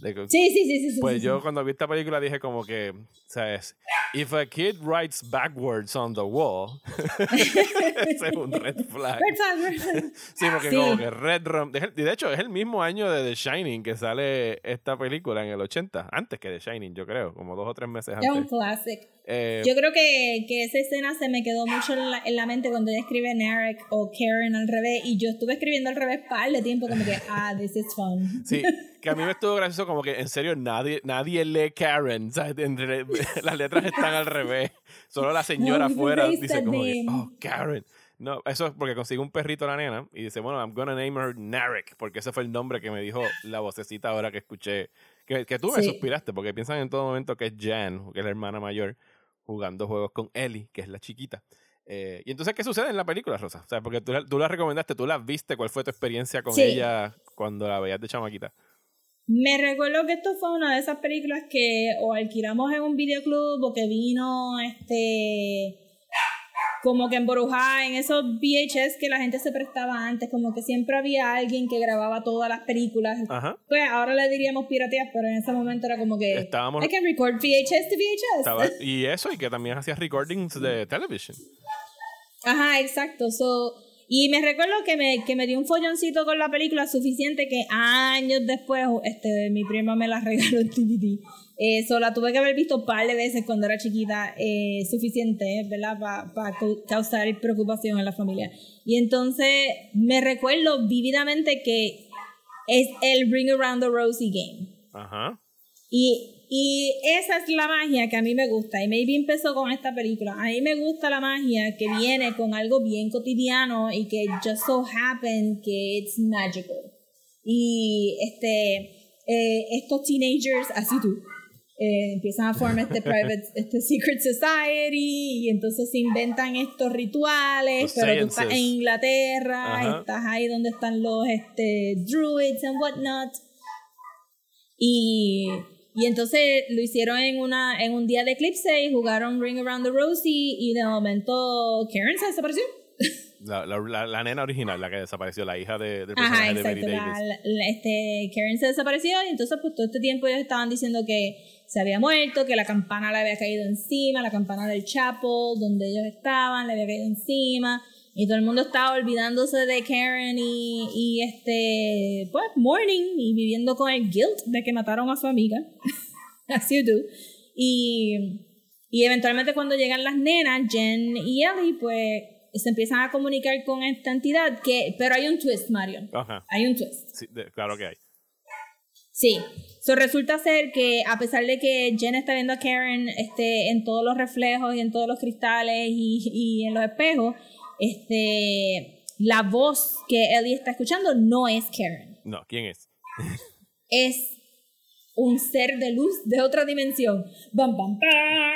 De que- Sí, sí, sí, sí. Pues sí, yo sí. cuando vi esta película dije como que, ¿sabes? If a kid writes backwards on the wall, ese es un red flag. Red flag, red flag. Sí, porque Sí. como que Red Rum, de de hecho es el mismo año de The Shining que sale esta película en el 80, antes que The Shining, yo creo, como dos o tres meses Es un antes. classic. Eh, Yo creo que, que esa escena se me quedó mucho en la, en la mente cuando ella escribe Narek o Karen al revés. Y yo estuve escribiendo al revés par de tiempo, como que, ah, this is fun. Sí, que a mí me estuvo gracioso como que en serio nadie, nadie lee Karen, ¿sabes? Las letras están al revés. Solo la señora No, afuera erase dice como que, oh, Karen. No, eso es porque consigue un perrito la nena y dice, bueno, I'm gonna name her Narek, porque ese fue el nombre que me dijo la vocecita ahora que escuché. Que, que tú me Sí. suspiraste, porque piensan en todo momento que es Jan, que es la hermana mayor, jugando juegos con Ellie, que es la chiquita. Eh, y entonces, ¿qué sucede en la película, Rosa? O sea, porque tú, la- tú la recomendaste, tú la viste, ¿cuál fue tu experiencia con Sí. ella cuando la veías de chamaquita? Me recuerdo que esto fue una de esas películas que o alquilamos en un videoclub o que vino este como que embrujada en esos VHS que la gente se prestaba antes, como que siempre había alguien que grababa todas las películas. Ajá. Pues ahora le diríamos pirateas, pero en ese momento era como que Estábamos- I can record VHS to VHS. Estaba- y eso, y que también hacías recordings de television. Ajá, exacto. So, y me recuerdo que me, que me dio un folloncito con la película suficiente que años después este, mi prima me la regaló en DVD. Eh, so, la tuve que haber visto un par de veces cuando era chiquita, eh, suficiente, ¿verdad? Para causar preocupación en la familia. Y entonces me recuerdo vívidamente que es el Bring Around the Rosie Game. Ajá. Y, y esa es la magia que a mí me gusta. Y maybe empezó con esta película. A mí me gusta la magia que viene con algo bien cotidiano y que just so happen que it's magical. Y este, eh, estos teenagers, así tú, eh, empiezan a formar este private, este secret society y entonces se inventan estos rituales, Los pero tú estás en. Inglaterra, Ajá. estás ahí donde están los este, druids and whatnot. Y, y entonces lo hicieron en una en un día de eclipse y jugaron Ring Around the Rosie y de momento Karen se desapareció. La, la, la- la nena original, la que desapareció, la hija de, del Ajá, personaje de exacto. La, Davis. la- la- este, Karen se desapareció y entonces pues todo este tiempo ellos estaban diciendo que se había muerto, que la campana le había caído encima, la campana del chapel donde ellos estaban le había caído encima y todo el mundo estaba olvidándose de Karen y, y este pues mourning y viviendo con el guilt de que mataron a su amiga. As you do. Y, y eventualmente cuando llegan las nenas, Jen y Ellie, pues se empiezan a comunicar con esta entidad que pero hay un twist Mario Ajá. hay un twist Sí, de- claro que hay. sí so resulta ser que a pesar de que Jen está viendo a Karen este en todos los reflejos y en todos los cristales y, y en los espejos este la voz que Ellie está escuchando no es Karen. No, ¿quién es? es un ser de luz de otra dimensión. Bam bam bam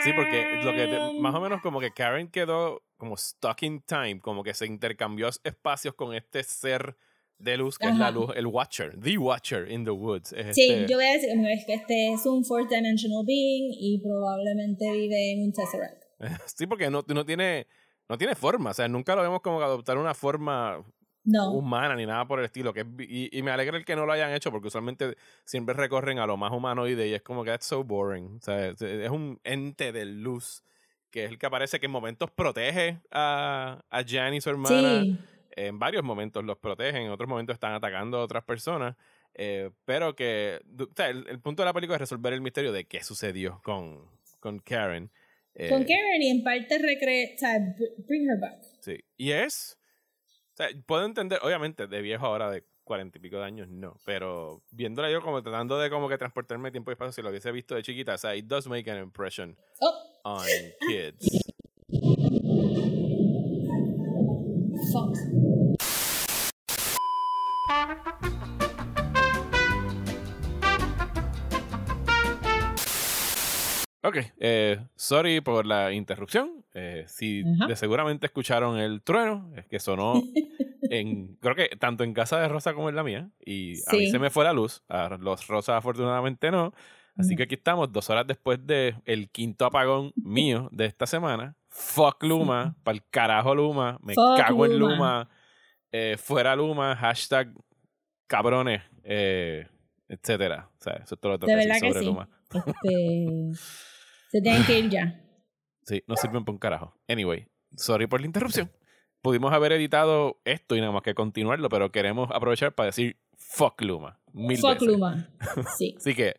Sí, porque lo que te- más o menos como que Karen quedó como stuck in time, como que se intercambió espacios con este ser de luz que es la luz, el Watcher, The Watcher in the Woods. Es Sí, este- yo voy a decir es que este es un fourth dimensional being y probablemente vive en un Tesseract. sí, porque no, no tiene no tiene forma, o sea, nunca lo vemos como que adoptar una forma No. humana ni nada por el estilo. Que y, y me alegra el que no lo hayan hecho porque usualmente siempre recorren a lo más humanoide y es como que that's so boring. O sea, es, es un ente de luz que es el que aparece que en momentos protege a, a Jan y su hermana. Sí. En varios momentos los protegen, en otros momentos están atacando a otras personas. eh, pero que o sea, el, el punto de la película es resolver el misterio de qué sucedió con, con Karen. Eh, Con Karen y en parte recre o sea, br- bring her back. Sí. Y es. O sea, puedo entender, obviamente, de viejo ahora de cuarenta y pico de años, no. Pero viéndola yo como tratando de como que transportarme tiempo y espacio, si lo hubiese visto de chiquita, o sea, it does make an impression Oh, on kids. Ok, eh, sorry por la interrupción. Eh, si Ajá. de seguramente escucharon el trueno, es que sonó en, creo que tanto en casa de Rosa como en la mía. Y a mí Sí. se me fue la luz. A los Rosas afortunadamente no. Así No. que aquí estamos, dos horas después de el quinto apagón mío de esta semana. Fuck Luma, para el carajo Luma, me Fuck cago en Luma. Luma, eh, fuera Luma, hashtag cabrones, eh, etcétera. O sea, eso es todo lo que De tengo que verdad decir que sobre sí. Luma. Este, se tienen que ir ya. Sí, no sirven para un carajo. Anyway, sorry por la interrupción. Pudimos haber editado esto y nada más que continuarlo, pero queremos aprovechar para decir fuck Luma. Mil Fuck veces. Luma. Sí. Así que,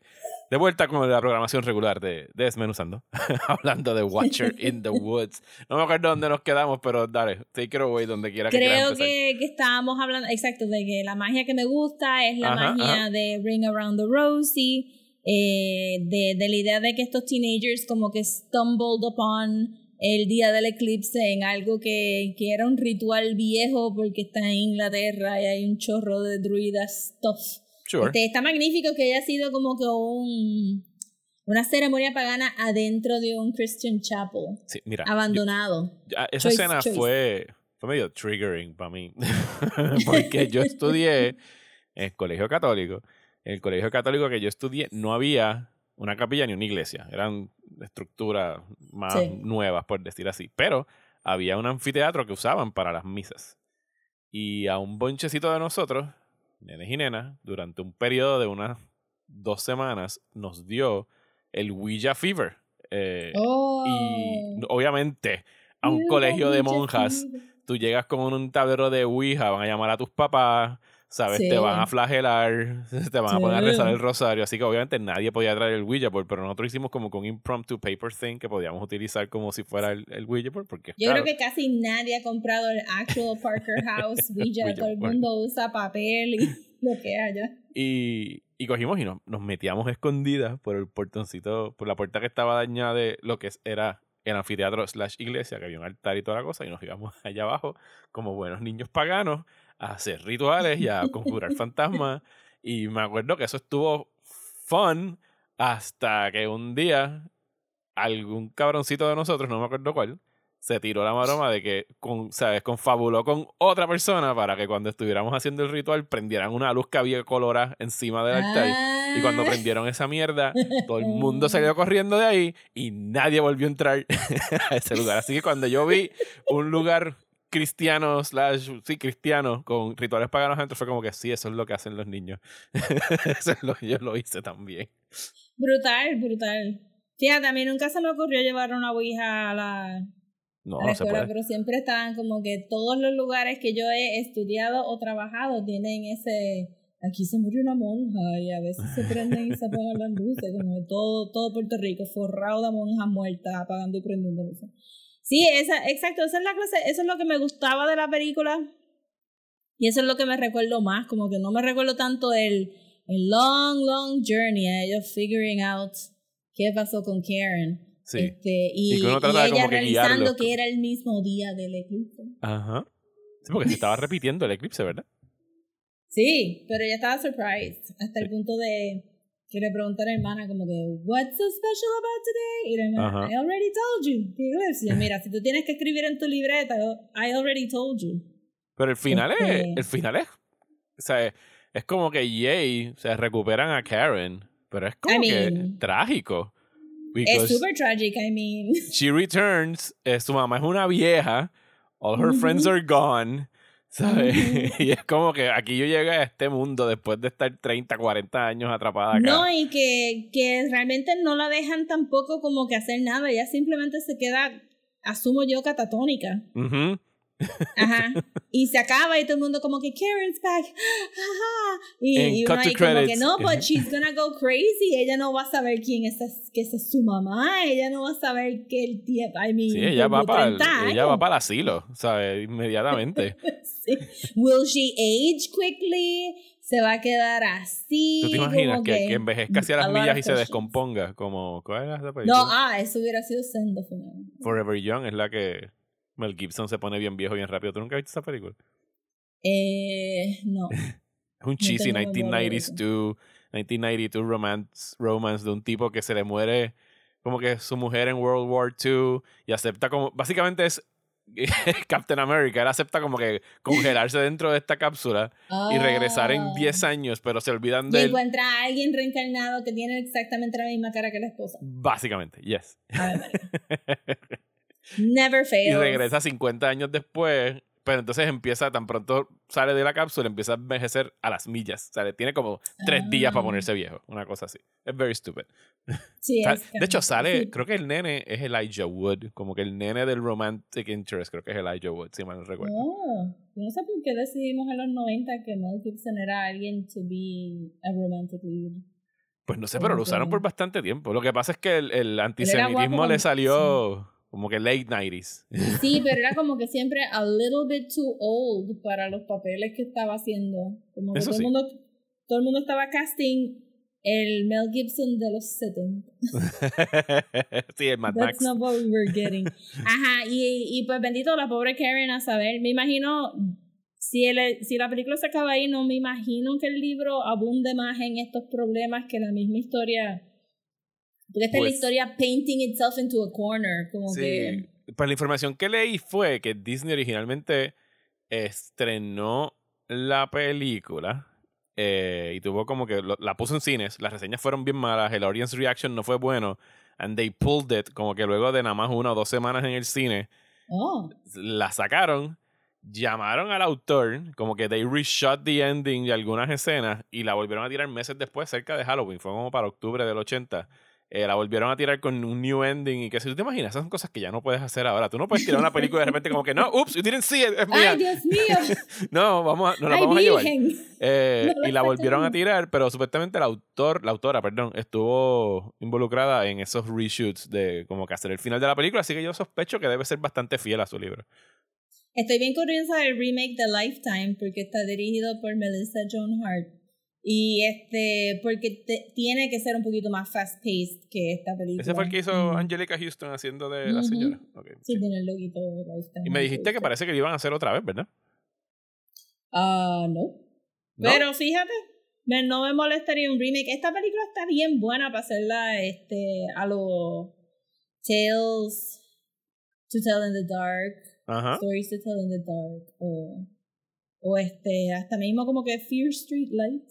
de vuelta con la programación regular de, de Desmenuzando. Hablando de Watcher in the Woods. No me acuerdo dónde nos quedamos, pero dale, take it away donde quiera que Creo que, que estábamos hablando, exacto, de que la magia que me gusta es la Ajá, magia ajá. de Ring Around the Rosie, eh, de, de la idea de que estos teenagers como que stumbled upon el día del eclipse en algo que, que era un ritual viejo porque está en Inglaterra y hay un chorro de druidas stuff. Sure. Este, está magnífico que haya sido como que un, una ceremonia pagana adentro de un Christian chapel, Sí, mira, abandonado. yo- esa Choice, escena choice. fue, fue medio triggering para mí. Porque yo estudié en el colegio católico. En el colegio católico que yo estudié no había una capilla ni una iglesia. Eran estructuras más Sí. nuevas, por decir así. Pero había un anfiteatro que usaban para las misas. Y a un bonchecito de nosotros, nenes y nenas, durante un periodo de unas dos semanas, nos dio el Ouija Fever. Eh, Oh. y obviamente a un colegio de monjas, tú llegas con un tablero de Ouija, van a llamar a tus papás, ¿sabes? Sí. Te van a flagelar, te van a poner a Sí. rezar el rosario. Así que obviamente nadie podía traer el Ouija board, pero nosotros hicimos como con un impromptu paper thing que podíamos utilizar como si fuera el, el Ouija board. Porque, Yo claro, creo que casi nadie ha comprado el actual Parker House Ouija. Ouija Todo el board. mundo usa papel y lo que haya. Y, y cogimos y nos, nos metíamos escondidas por el portoncito, por la puerta que estaba dañada de lo que era el anfiteatro slash iglesia, que había un altar y toda la cosa, y nos íbamos allá abajo como buenos niños paganos a hacer rituales y a conjurar fantasmas. Y me acuerdo que eso estuvo fun hasta que un día algún cabroncito de nosotros, no me acuerdo cuál, se tiró la maroma de que, con, ¿sabes? Confabuló con otra persona para que cuando estuviéramos haciendo el ritual prendieran una luz que había colorada encima del altar. Y cuando Ah. prendieron esa mierda, todo el mundo salió corriendo de ahí y nadie volvió a entrar a ese lugar. Así que cuando yo vi un lugar cristiano, slash, sí, cristiano, con rituales paganos adentro, fue como que sí, eso es lo que hacen los niños. eso es lo que yo lo hice también. Brutal, brutal. Fíjate, a mí nunca se me ocurrió llevar una ouija a la, No, a la no se escuela, pero siempre estaban como que todos los lugares que yo he estudiado o trabajado tienen ese... Aquí se murió una monja y a veces se prenden y se apagan las luces, como todo, todo Puerto Rico forrado de monjas muertas apagando y prendiendo luces. Sí, esa, exacto, esa es la clase, eso es lo que me gustaba de la película y eso es lo que me recuerdo más, como que no me recuerdo tanto el, el long, long journey a ellos figuring out qué pasó con Karen. Sí. Este, y, Y que uno y ella como que realizando que era el mismo día del eclipse. Ajá. Sí, porque se estaba repitiendo el eclipse, ¿verdad? Sí, pero ella estaba surprised hasta el punto de que le pregunté a la hermana como que What's so special about today? Y la hermana, Ajá. I already told you. the eclipse". Y yo, mira, si tú tienes que escribir en tu libreta, I already told you. Pero el final es. Este- El final es. O sea, es, es como que Yay se recuperan a Karen. Pero es como I que mean, trágico. Es super tragic, I mean. she returns, eh, su mamá es una vieja, all her Ujú. friends are gone, ¿sabes? Y es como que aquí yo llegué a este mundo después de estar 30, 40 años atrapada acá. No, y que, que realmente no la dejan tampoco como que hacer nada. Ella simplemente se queda, asumo yo, catatónica. Ujú. Ajá. Y se acaba y todo el mundo como que Karen's back. Ajá. Y, y uno ahí como que no, but she's gonna go crazy. Ella no va a saber quién es, que esa es su mamá. Ella no va a saber que el tiempo. I mean, Sí, ella va, para 30 ella va para el asilo, ¿sabes? Inmediatamente. Sí. Will she age quickly? Se va a quedar así. ¿Tú te imaginas como que, que envejezca hacia las millas y se descomponga? Como, ¿cuál era esa No, película? ah, eso hubiera sido sendo. Forever Young es la que Mel Gibson se pone bien viejo bien rápido. ¿Tú nunca viste esa película? Eh, no. Es un cheesy de 1992, 1992 romance, romance de un tipo que se le muere como que su mujer en World War II y acepta como... Básicamente es Captain America. Él acepta como que congelarse dentro de esta cápsula y regresar en Ah. 10 años, pero se olvidan Y de él. encuentra a alguien reencarnado que tiene exactamente la misma cara que la esposa. Básicamente, yes. A ver, María. Never Y fails. regresa 50 años después, pero entonces empieza, tan pronto sale de la cápsula, empieza a envejecer a las millas. O sea, tiene como tres días para Ah. ponerse viejo, una cosa así. Es very stupid. Sí, es De hecho, sale, sí. creo que el nene es Elijah Wood, como que el nene del romantic interest, creo que es Elijah Wood, si mal no recuerdo. Oh, yo no sé por qué decidimos en los 90 que Mel Gibson era alguien to be a romantic lead. Pues no sé, pero lo usaron por bastante tiempo. Lo que pasa es que el, el antisemitismo le salió como que late 90s. Sí, pero era como que siempre a little bit too old para los papeles que estaba haciendo. Como que Eso todo, sí. el mundo, todo el mundo estaba casting el Mel Gibson de los 70. sí, el Mad That's Max. not what we were getting. Ajá, y, y pues bendito la pobre Karen a saber. Me imagino, si, el, si la película se acaba ahí, no me imagino que el libro abunde más en estos problemas que la misma historia. Porque esta es la Pues- historia painting itself into a corner. Como que. Sí. Pues la información que leí fue que Disney originalmente estrenó la película eh, y tuvo como que lo- la puso en cines, las reseñas fueron bien malas, el audience reaction no fue bueno, and they pulled it, como que luego de nada más una o dos semanas en el cine, Oh, la sacaron, llamaron al autor, como que they reshot the ending de algunas escenas y la volvieron a tirar meses después, cerca de Halloween, fue como para octubre del 80. Eh, la volvieron a tirar con un new ending y que si tú te imaginas, esas son cosas que ya no puedes hacer ahora. Tú no puedes tirar una película y de repente como que no, ups, you didn't see it, es mía. ¡Ay, Dios mío! No, vamos a, no la ¡Ay, vamos a llevar. Eh, No y la volvieron a tirar, pero supuestamente el autor, la autora, perdón, estuvo involucrada en esos reshoots de como que hacer el final de la película, así que yo sospecho que debe ser bastante fiel a su libro. Estoy bien curiosa del remake de Lifetime porque está dirigido por Melissa Joan Hart. Y este, porque te- tiene que ser un poquito más fast-paced que esta película. Ese fue el que hizo Mm. Angelica Houston haciendo de la señora. Sí, sí. tiene el loguito de Lifetime. Y me dijiste que parece que lo iban a hacer otra vez, ¿verdad? Ah, no. ¿No? Pero fíjate, me- no me molestaría un remake. Esta película está bien buena para hacerla este, a los Tales to Tell in the Dark, Ajá. Stories to Tell in the Dark, o, o este, hasta mismo como que Fear Street Light.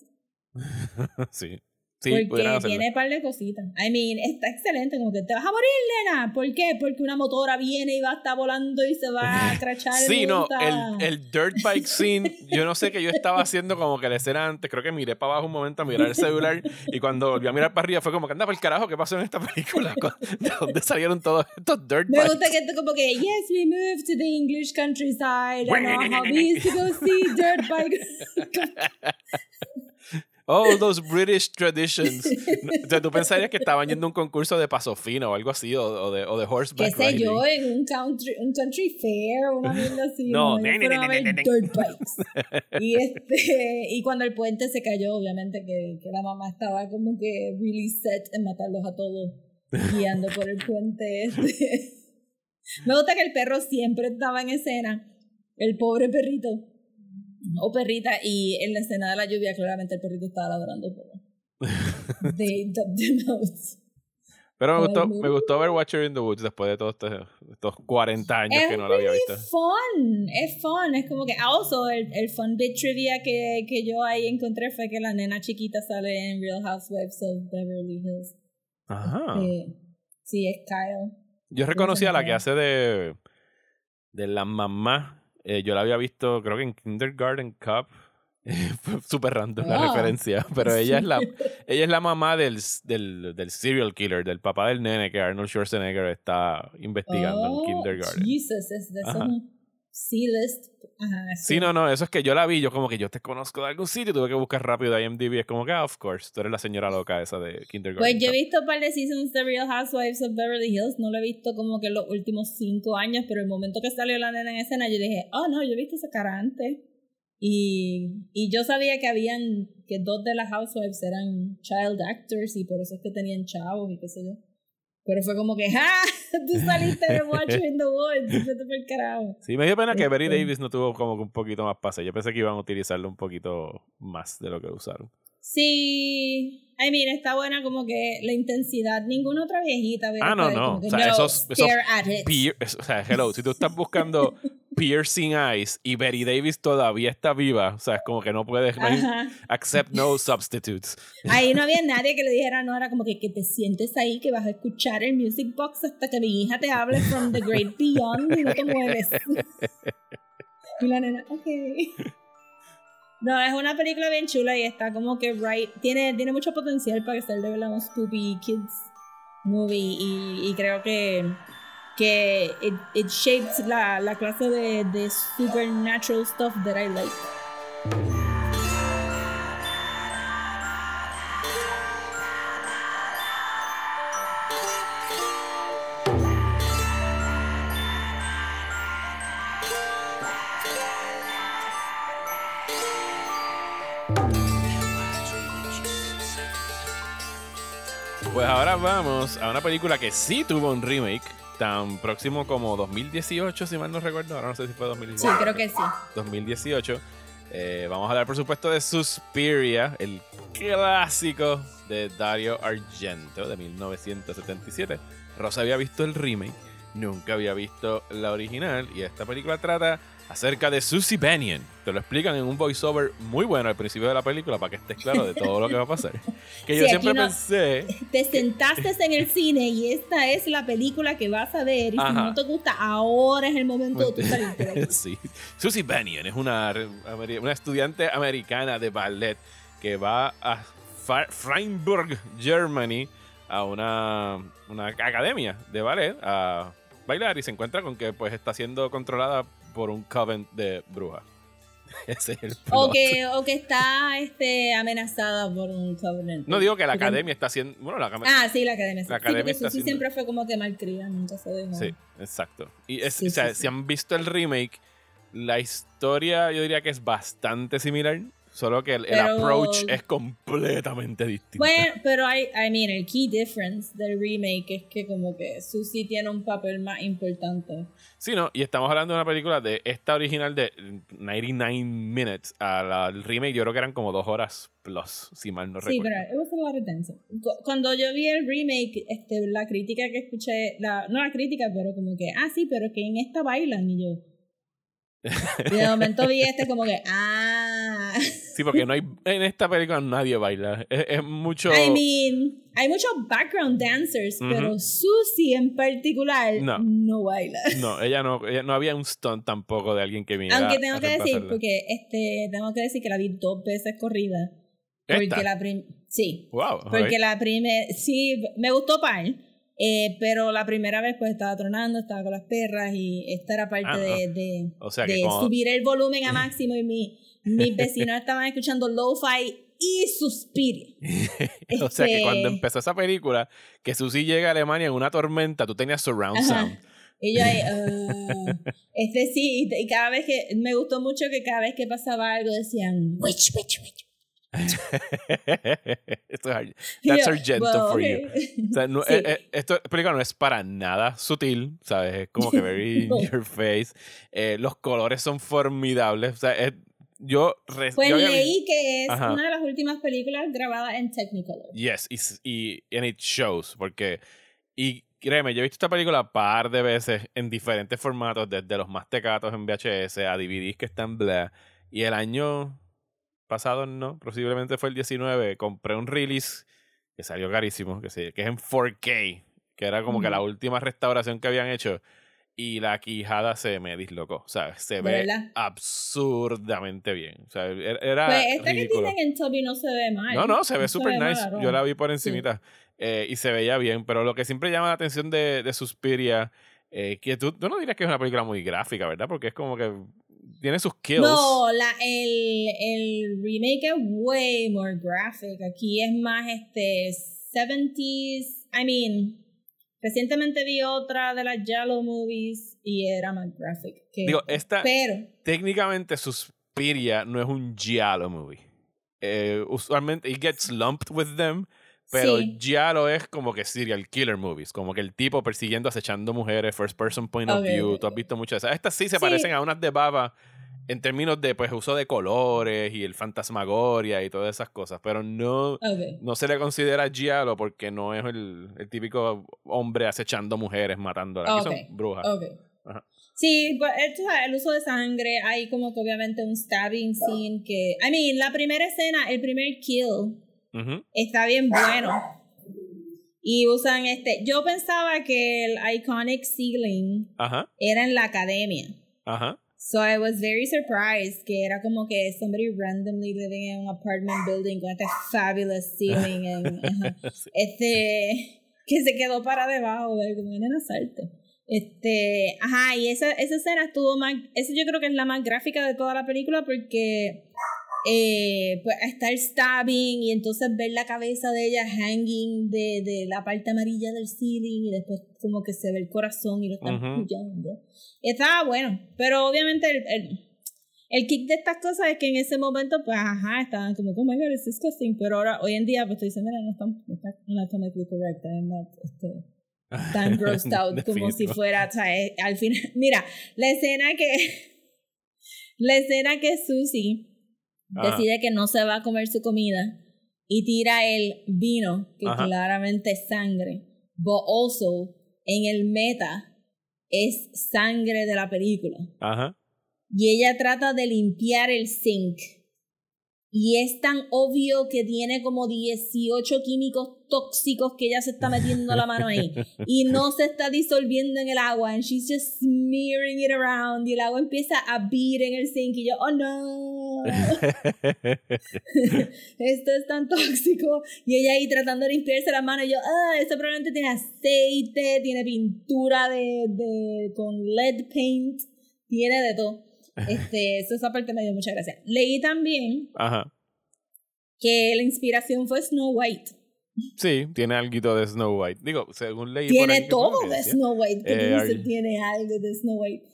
sí. Sí, porque tiene un par de cositas. I mean, está excelente, como que te vas a morir, nena. ¿Por qué? Porque una motora viene y va a estar volando y se va a crachar. Sí, no, el, el dirt bike scene, yo no sé qué yo estaba haciendo como que la escena antes, creo que miré para abajo un momento a mirar el celular y cuando volví a mirar para arriba fue como que anda por el carajo, ¿qué pasó en esta película? ¿De dónde salieron todos estos dirt Me bikes? gusta que esto como que, yes, we moved to the English countryside and our hobbies to go see dirt bike. Oh, those British traditions. No, O sea, tú pensarías que estaban yendo a un concurso de paso fino o algo así, o, o de, o de Qué horseback sé riding. yo, en un country, un country fair, una mierda así. No, bikes. Y, este, y cuando el puente se cayó, obviamente que, que la mamá estaba como que really set en matarlos a todos, guiando por el puente. Este. Me gusta que el perro siempre estaba en escena, el pobre perrito. O perrita, y en la escena de la lluvia, claramente el perrito estaba ladrando. Pero they him out. Pero me gustó, me gustó ver Watcher in the Woods después de todos estos, estos 40 años es que no lo había visto. fun, es fun, es como que also el, el fun bit trivia que, que yo ahí encontré fue que la nena chiquita sale en Real Housewives of Beverly Hills. Ajá. Eh, sí, es Kyle. Yo reconocí a la que hace de, de la mamá. Eh, yo la había visto, creo que en Kindergarten Cup. Fue Súper random la referencia. Pero ella es la, ella es la mamá del, del, del serial killer, del papá del nene que Arnold Schwarzenegger está investigando Oh, en Kindergarten. Jesus, es de esos C-list. Sí, no, no, eso es que yo la vi, yo como que yo te conozco de algún sitio, tuve que buscar rápido IMDb, es como que, ah, of course, tú eres la señora loca esa de Kindergarten. Pues yo he visto un par de seasons de Real Housewives of Beverly Hills, no lo he visto como que en los últimos cinco años, pero el momento que salió la nena en escena, yo dije, oh no, yo he visto esa cara antes. Y, y yo sabía que habían, que dos de las housewives eran child actors y por eso es que tenían chavos y qué sé yo. Pero fue como que, ¡ah! Tú saliste de Watcher in the Woods, por el carajo. Sí, me dio pena que Betty Este. Davis no tuvo como que un poquito más pase. Yo pensé que iban a utilizarlo un poquito más de lo que usaron. Sí, I mean, está buena como que la intensidad. Ninguna otra viejita. Ah, no, no. O sea, no, esos- esos stare at it". Pier- o sea, hello, si tú estás buscando Piercing Eyes y Betty Davis todavía está viva, o sea, es como que no puedes no hay- Ajá. accept no substitutes. Ahí no había nadie que le dijera, no, era como que, que te sientes ahí, que vas a escuchar el music box hasta que mi hija te hable from the great beyond y no te mueves. y la nena, ok. No, es una película bien chula y está como que right, tiene, tiene mucho potencial para ser de verdad un Spoopy Kids movie y, y creo que que it, it shapes la, la clase de, de supernatural stuff that I like. Vamos a una película que sí tuvo un remake, tan próximo como 2018, si mal no recuerdo. Ahora no sé si fue Sí, 2018. creo que sí. 2018. Eh, vamos a hablar, por supuesto, de Suspiria, el clásico de Dario Argento de 1977. Rosa había visto el remake, nunca había visto la original, y esta película trata acerca de Susie Bannion. Te lo explican en un voiceover muy bueno al principio de la película para que estés claro de todo lo que va a pasar. Que yo siempre no- pensé. te sentaste en el cine y esta es la película que vas a ver y Ajá. si no te gusta ahora es el momento de tu aquí. sí. Susie Bannion es una, una estudiante americana de ballet que va a Freiburg, Germany, a una, una academia de ballet a bailar y se encuentra con que pues está siendo controlada por un coven de brujas. Ese es el o que, o que está este, amenazada por un covenant. No digo que la academia está haciendo... Bueno, la. Ah, sí, la academia. La academia está haciendo- siempre fue como que malcriada, nunca se dejó. Sí, exacto. Y es, Sí, o sea, sí. si han visto el remake, la historia yo diría que es bastante similar, solo que el, el Pero- approach es completamente distinto. Bueno, pero hay, I mean, el key difference del remake es que como que Susie tiene un papel más importante. Sí, no, y estamos hablando de una película de esta original de 99 minutes a la el remake, yo creo que eran como dos horas plus, si mal no Sí, recuerdo. pero it was a lot of dancing. Cuando yo vi el remake, este, la crítica que escuché, la, no la crítica, pero como que, ah, sí, pero que en esta bailan y yo. Y de momento vi este como que, ah. Sí, porque no hay en esta película nadie baila, es, es mucho... I mean, hay muchos background dancers, pero Susie en particular No. no, baila. No, ella no, ella- no había un stunt tampoco de alguien que viniera Aunque a tengo que decir, porque este, tengo que decir que la vi dos veces corrida. Porque ¿Esta? la prim sí, Wow, porque ok. la primera, sí, me gustó par, eh, pero la primera vez pues estaba tronando, estaba con las perras y esta era parte Ah, de, de, O sea de cuando- subir el volumen a máximo y mi, mis vecinos estaban escuchando lo-fi y Suspiria. O sea que Este- cuando empezó esa película, que Susie llega a Alemania en una tormenta, tú tenías surround Ajá. sound. Y yo ahí, ah. este sí, y cada vez que, me gustó mucho que cada vez que pasaba algo decían, witch, witch, witch. Esto es That's Argento well, for you. okay. O sea, no- Sí. eh, eh, esto película no es para nada sutil, ¿sabes? Es como que very in your face. Eh, los colores son formidables. O sea, es- yo, Pues yo leí que es Ajá. una de las últimas películas grabadas en Technicolor. Yes, y, y and it shows, porque, y créeme, yo he visto esta película par de veces en diferentes formatos, desde los más tecatos en VHS a DVDs que están bla. Y el año pasado, no, posiblemente fue el 19, compré un release que salió carísimo, que, se- que es en 4K, que era como que la última restauración que habían hecho. Y la quijada se me dislocó. O sea, se ¿De ve verdad? absurdamente bien. O sea, era era Pues esta que ridículo. tienen en Toby no se ve mal. No, no, se ve super mal nice. Yo la vi por encimita eh, y se veía bien, pero lo que siempre llama la atención de, de Suspiria, eh, que tú, tú no dirías que es una película muy gráfica, ¿verdad? Porque es como que tiene sus kills. No, la, el, el remake es way more graphic. Aquí es más este 70s. I mean, recientemente vi otra de las Yellow movies y era más graphic. Que Digo, esta. Pero, técnicamente Suspiria no es un giallo movie. Eh, usualmente it gets lumped with them, pero Sí. giallo es como que serial killer movies, como que el tipo persiguiendo, acechando mujeres, first person point of view. Tú has visto muchas de esas. Estas sí se Sí. parecen a unas de baba en términos de pues uso de colores y el fantasmagoria y todas esas cosas, pero no, Ok. no se le considera giallo porque no es el, el típico hombre acechando mujeres, matándolas. Aquí Ok, son brujas. Ajá. Sí, pues, tú sabes, el uso de sangre, hay como que obviamente un stabbing scene que... I mean, la primera escena, el primer kill, Ujú. está bien bueno. Y usan este... Yo pensaba que el iconic ceiling era en la academia. ajá. So I was very surprised que era como que somebody randomly living in un apartment building con este fabulous ceiling en, este que se quedó para debajo de como vienen a salte. Este, ajá, y esa, esa escena estuvo más, esa yo creo que es la más gráfica de toda la película porque eh, pues está el stabbing y entonces ver la cabeza de ella hanging de, de la parte amarilla del ceiling y después como que se ve el corazón y lo están Ujú. puyando. Estaba bueno, pero obviamente el, el, el kick de estas cosas es que en ese momento pues ajá, estaban como, oh my god, it's disgusting, pero ahora hoy en día pues tú dices, mira, no está, no está anatomically correct, I'm not, este, tan grossed out como si fuera, o sea, al final, mira, la escena que, la escena que Susie Ajá. decide que no se va a comer su comida y tira el vino, que Ajá. claramente es sangre, but also en el meta es sangre de la película. Ajá. Y ella trata de limpiar el zinc. Y es tan obvio que tiene como 18 químicos tóxicos que ella se está metiendo la mano ahí. Y no se está disolviendo en el agua. And she's just smearing it around. Y el agua empieza a beat en el zinc. Y yo, oh no. Esto es tan tóxico. Y ella ahí tratando de limpiarse la mano. Y yo, ah, esto probablemente tiene aceite, tiene pintura de, de con lead paint, tiene de todo. Este, eso esa parte me dio mucha gracia. Leí también Ajá. que la inspiración fue Snow White. Sí, tiene algo de Snow White. Digo, según leí Tiene todo de. Snow White. Que Eh, tiene algo de Snow White.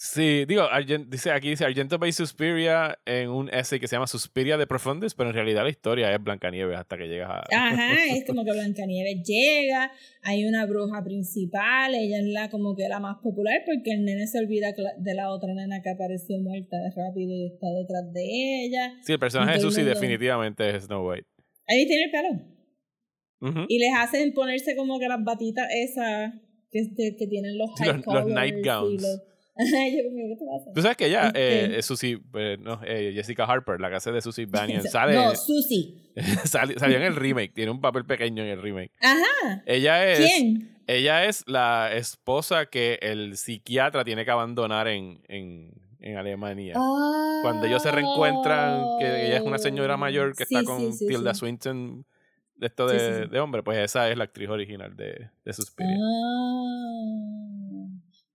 Sí, digo, Argent- dice, aquí dice Argento Bay Suspiria en un essay que se llama Suspiria de Profundis, pero en realidad la historia es Blancanieves hasta que llegas a... Ajá, es como que Blancanieves llega, hay una bruja principal, ella es la como que la más popular porque el nene se olvida de la otra nena que apareció muerta rápido y está detrás de ella. Sí, el personaje de Susie definitivamente es Snow White. Ahí tiene el pelo. Y les hacen ponerse como que las batitas esas que, este- que tienen los high los- los night Tú sabes que ella, Este- eh, Susie, eh, no, eh, Jessica Harper, la que hace de Susie Bannion, sale, No, Susie. sali- salió en el remake, tiene un papel pequeño en el remake. Ajá. Ella es, ¿Quién? ella es la esposa que el psiquiatra tiene que abandonar en, en, en Alemania. Cuando ellos se reencuentran, que ella es una señora mayor que Sí, está con sí, sí, Tilda. Swinton, de esto Sí, de, sí, sí. de hombre, pues esa es la actriz original de, de Suspiria. Ah,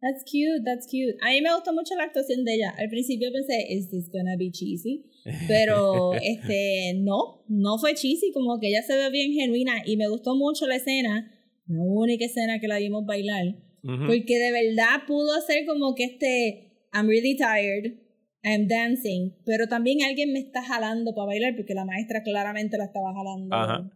that's cute, that's cute. A mí me gustó mucho la actuación de ella. Al principio pensé, is this gonna be cheesy? Pero este, no, no fue cheesy, como que ella se ve bien genuina y me gustó mucho la escena, la única escena que la vimos bailar, Ujú. porque de verdad pudo hacer como que este, I'm really tired, I'm dancing, pero también alguien me está jalando para bailar porque la maestra claramente la estaba jalando. Ajá.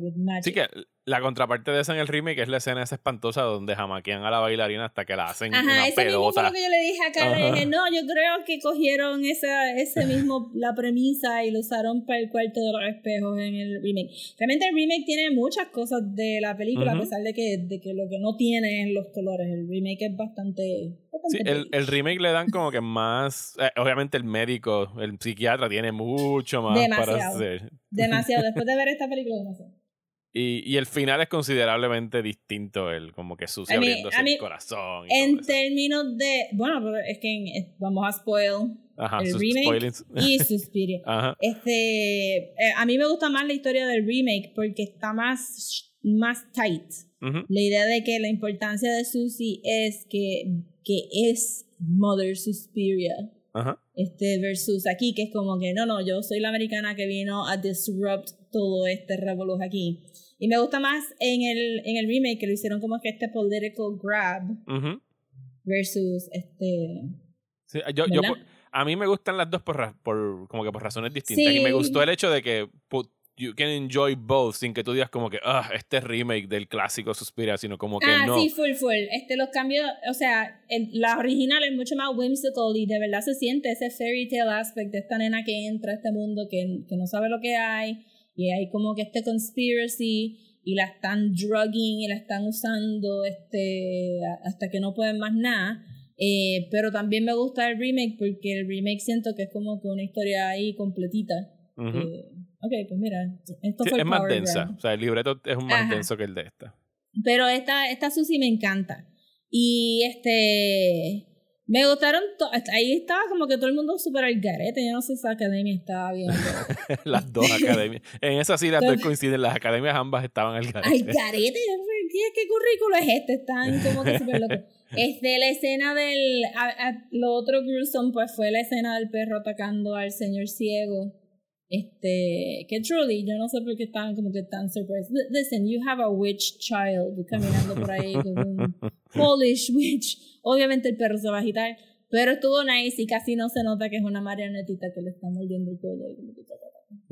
With magic. Así que la contraparte de esa en el remake es la escena esa espantosa donde jamaquean a la bailarina hasta que la hacen Ajá, una eso mismo fue pelota. lo que yo le dije a Carla. Ajá. Le dije, no, yo creo que cogieron esa, ese mismo, la premisa y lo usaron para el cuarto de los espejos en el remake. Realmente el remake tiene muchas cosas de la película, a pesar de que, de que lo que no tiene es los colores. El remake es bastante... bastante Sí, el, el remake le dan como que más. eh, obviamente, el médico, el psiquiatra, tiene mucho más para Demasiado. hacer. Demasiado. Después de ver esta película, demasiado. Y, y el final es considerablemente distinto, el como que sucio mean- abriéndose el corazón. Y En términos de... Bueno, pero es que en- es- vamos a spoil Ajá, el remake y Suspiria. Ajá. Este, eh, a mí me gusta más la historia del remake porque está más, más tight. La idea de que la importancia de Susie es que, que es Mother Suspiria. Ajá. Este, versus aquí, que es como que no, no, yo soy la americana que vino a disrupt todo este revoluz aquí. Y me gusta más en el, en el remake que lo hicieron como que este political grab versus este. Sí, yo, yo ¿Verdad? por- a mí me gustan las dos por, por como que por razones distintas. Y me gustó el hecho de que pu- you can enjoy both sin que tú digas como que, ah, este remake del clásico Suspiria, sino como que ah, no. sí, full, full. Este, los cambios, o sea, el- la original es mucho más whimsical y de verdad se siente ese fairy tale aspect de esta nena que entra a este mundo que, que no sabe lo que hay y hay como que este conspiracy y la están drugging y la están usando este hasta que no pueden más nada. Eh, pero también me gusta el remake porque el remake siento que es como que una historia ahí completita. Eh, ok, pues mira, esto Sí, fue es más Power densa. O sea, el libreto es más Ajá. denso que el de esta. Pero esta, esta Susi me encanta. Y este. Me gustaron. Ahí estaba como que todo el mundo súper al garete. Yo no sé si esa academia estaba bien. pero- las dos academias. En esa sí las dos coinciden. Las academias ambas estaban al al garete. garete. ¿Qué, ¿Qué currículo es este? Están como que súper locos. Este, la escena del. a- a- lo otro gruesome, pues fue la escena del perro atacando al señor ciego. Este, que truly, yo no sé por qué estaban como que tan surprised. Li- Listen, you have a witch child caminando por ahí con un Polish witch. Obviamente el perro se va a agitar, pero estuvo nice y casi no se nota que es una marionetita que le está mordiendo el cuello. que.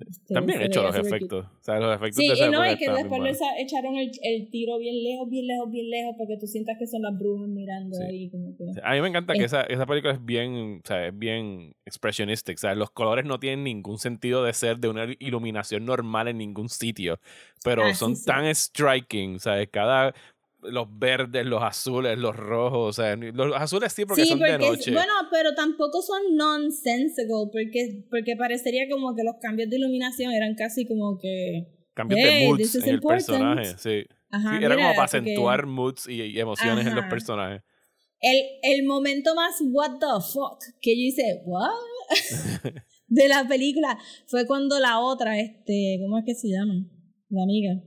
Este, se hechos veía los efectos. O sea, los efectos Sí, de y no, y que después bien le buenos. sa- echaron el, el tiro bien lejos, bien lejos, bien lejos, para que tú sientas que son las brujas mirando Sí. ahí. Como que... A mí me encanta que Eh. esa, esa película es bien, o sea, es bien expressionistic. O sea, los colores no tienen ningún sentido de ser de una iluminación normal en ningún sitio. Pero Ah, son sí. tan striking. O sea, cada. Los verdes, los azules, los rojos. O sea, los azules sí porque sí, son porque de es- noche. bueno, pero tampoco son nonsensical, porque, porque parecería como que los cambios de iluminación eran casi como que... Cambios Hey, de moods en el personaje. Sí. Ajá, Sí, era como para acentuar moods y, y emociones en los personajes. El, el momento más what the fuck que yo hice, what? de la película fue cuando la otra, este, ¿cómo es que se llama? La amiga.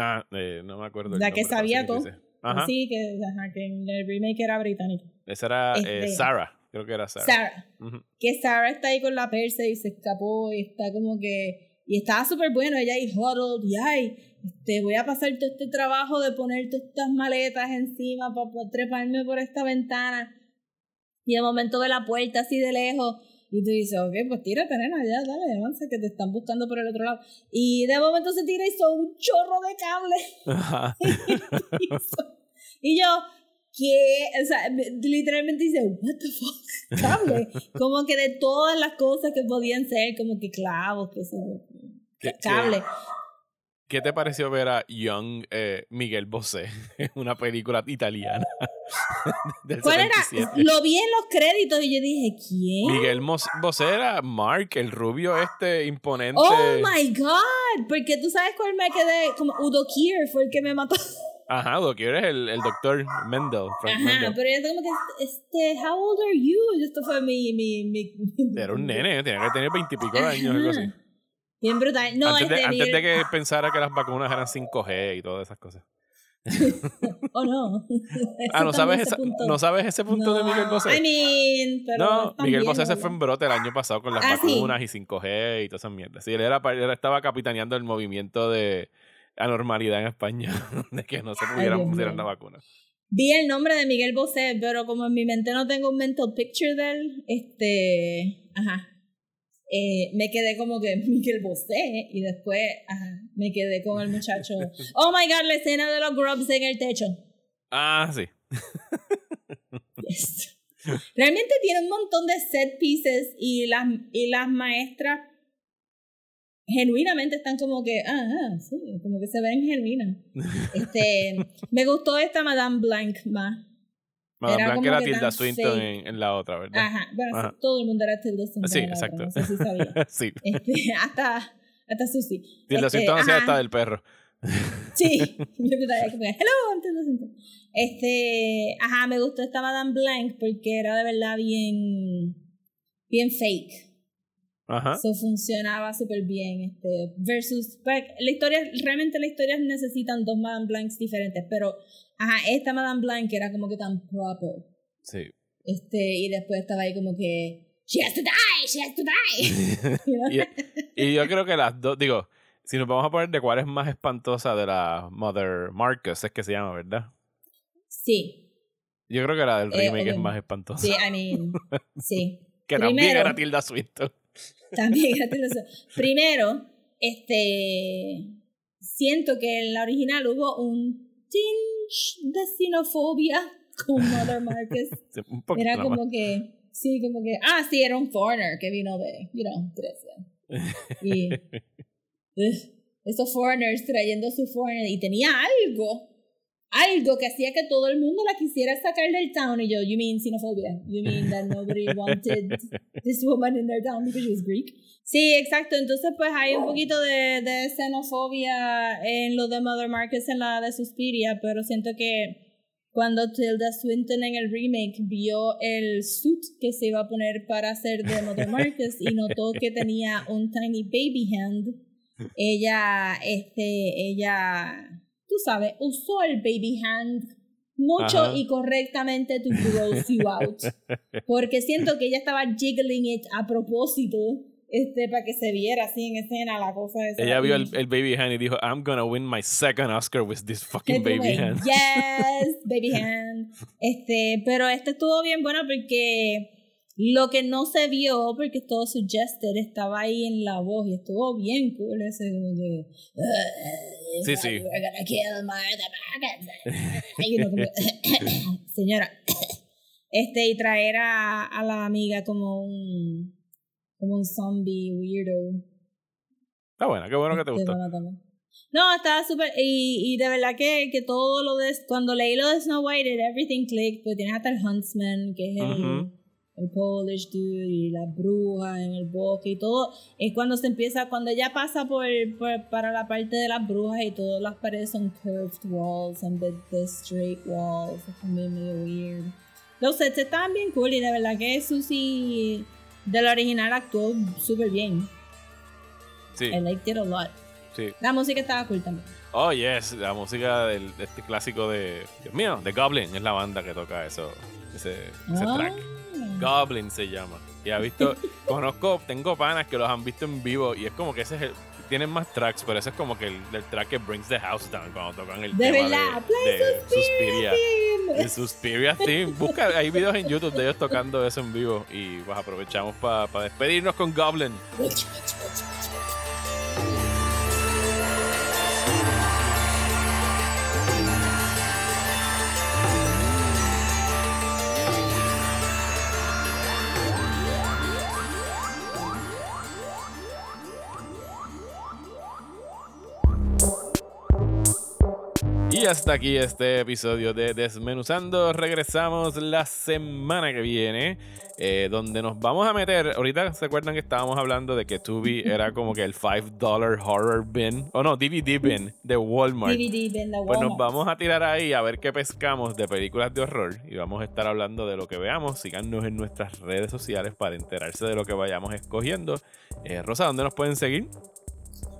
Ah, eh, no me acuerdo. el La que nombre, sabía sí todo. Ajá. Así que, ajá, que en el remake era británico. Esa era eh, Sarah. Creo que era Sarah. Sarah. Que Sarah está ahí con la persa y se escapó y está como que... Y estaba súper bueno, ella ahí huddled y ay, este, voy a pasar todo este trabajo de poner todas estas maletas encima para poder treparme por esta ventana. Y de momento ve la puerta así de lejos y tú dices, ok, pues tírate, nena, ya, dale, avanza, que te están buscando por el otro lado. Y de momento se tira y son un chorro de cable. Ajá. y yo, ¿qué? O sea, me- literalmente dice, what the fuck, cable. como que de todas las cosas que podían ser, como que clavos, que se ¿Qué- cable. ¿Qué te pareció ver a Young eh, Miguel Bosé en una película italiana del ¿Cuál era? 77? Lo vi en los créditos y yo dije, ¿quién? Miguel Mos- Bosé era Mark, el rubio este imponente. Oh my god, porque tú sabes cuál me quedé, como Udo Kier fue el que me mató. Ajá, Doc, eres el, el doctor Mendel, Frank Ajá, Mendel. pero yo como que, este, how old are you? Y esto fue mi, mi, mi, Era un nene, tenía que tener veintipico años, algo así. Bien brutal. No, antes, de, antes de que pensara que las vacunas eran 5G y todas esas cosas. Oh, no. Ah, ¿no sabes, esa-. ¿no sabes ese punto de Miguel Bosé? I mean, pero no, Miguel Bosé se fue en brote el año pasado con las Ah, sí. vacunas y 5G y todas esas mierdas. Sí, él, era, él estaba capitaneando el movimiento de anormalidad en España, de que no se pudieran pusieran mío. la vacuna. Vi el nombre de Miguel Bosé, pero como en mi mente no tengo un mental picture de él, este, ajá, eh, me quedé como que Miguel Bosé y después, ajá, me quedé con el muchacho. Oh my god, la escena de los grubs en el techo. Ah, sí. Yes. Realmente tiene un montón de set pieces y las, y las maestras genuinamente están como que, ah, ah, sí, como que se ven genuinas. Este, me gustó esta Madame Blanc más. Madame Era Blanc como era que Tilda Swinton en, en la otra, ¿verdad? Ajá, bueno, Ajá. todo el mundo era Tilda Swinton. Sí, la otra, exacto. No sé si sabía. sí. Este, hasta, hasta Susie. Tilda Este, Swinton hacía hasta del perro. Sí, yo estaba como, hello, Tilda Swinton. Este, ajá, me gustó esta Madame Blanc porque era de verdad bien, bien fake. Ajá. Eso funcionaba súper bien. Este, versus, pues, la historia, realmente las historias necesitan dos Madame Blancs diferentes, pero, ajá, esta Madame Blanc era como que tan proper. Sí. Este, y después estaba ahí como que, she has to die, she has to die. Y, y yo creo que las dos, digo, si nos vamos a poner de cuál es más espantosa de la Mother Marcus, es que se llama, ¿verdad? Sí, Yo creo que la del Eh, remake es obviamente. más espantosa. sí, I mean, sí. que también era Tilda Swinton. También. Primero, este, siento que en la original hubo un tinge de xenofobia con Mother Marcus. Sí, un poquito Era como que, sí, como que, ah, sí, era un foreigner que vino de, you know, Grecia. Y ugh, esos foreigners trayendo su foreigner y tenía algo, algo que hacía que todo el mundo la quisiera sacar del town. Y yo, you mean xenophobia? You mean that nobody wanted this woman in their town because she was Greek? Sí, exacto. Entonces, pues hay un poquito de, de xenofobia en lo de Mother Marcus en la de Suspiria, pero siento que cuando Tilda Swinton en el remake vio el suit que se iba a poner para hacer de Mother Marcus y notó que tenía un tiny baby hand, ella, este, ella, tú sabes, usó el baby hand mucho Ajá. y correctamente to gross you out. Porque siento que ella estaba jiggling it a propósito, este, para que se viera así en escena la cosa esa. Ella vio el, el baby hand y dijo, I'm gonna win my second Oscar with this fucking baby hand. Yes, baby hand. Este, pero este estuvo bien bueno porque lo que no se vio, porque todo suggested, estaba ahí en la voz y estuvo bien cool ese "Uh, Sí, sí. We're gonna kill Martha Marcus". Y uno como, señora. Este, y traer a, a la amiga como un como un zombie weirdo. Está buena, qué bueno que te Este, gustó. No, estaba súper. Y, y de verdad que, que todo lo de. Cuando leí lo de Snow White, it, everything clicked. Pues tienes hasta el Huntsman, que es el, Ujú. El Polish dude, y las brujas en el bosque y todo. Es cuando se empieza. Cuando ella pasa por, por- para la parte de las brujas y todas las paredes son curved walls en vez de straight walls. Es también medio weird. Los sets estaban bien cool y de verdad que Susie de la original actuó súper bien. Sí, I liked it a lot. sí. La música estaba cool también. Oh, yes, la música del, de este clásico de, Dios mío, de Goblin, es la banda que toca eso, ese, ese Ah. track. Goblin se llama. Y ha visto, conozco, tengo panas que los han visto en vivo y es como que ese es el, tienen más tracks, pero ese es como que el, el track que brings the house down cuando tocan el De tema verdad, de, play de Suspiria. Theme. El Suspiria Theme. Busca, hay videos en YouTube de ellos tocando eso en vivo y pues aprovechamos para despedirnos con Goblin. Y hasta aquí este episodio de Desmenuzando. Regresamos la semana que viene, eh, donde nos vamos a meter. Ahorita se acuerdan que estábamos hablando de que Tubi era como que el $5 horror bin, o no, DVD bin de Walmart. DVD de la Pues nos Walmart. vamos a tirar ahí a ver qué pescamos de películas de horror y vamos a estar hablando de lo que veamos. Síganos en nuestras redes sociales para enterarse de lo que vayamos escogiendo. Eh, Rosa, ¿dónde nos pueden seguir?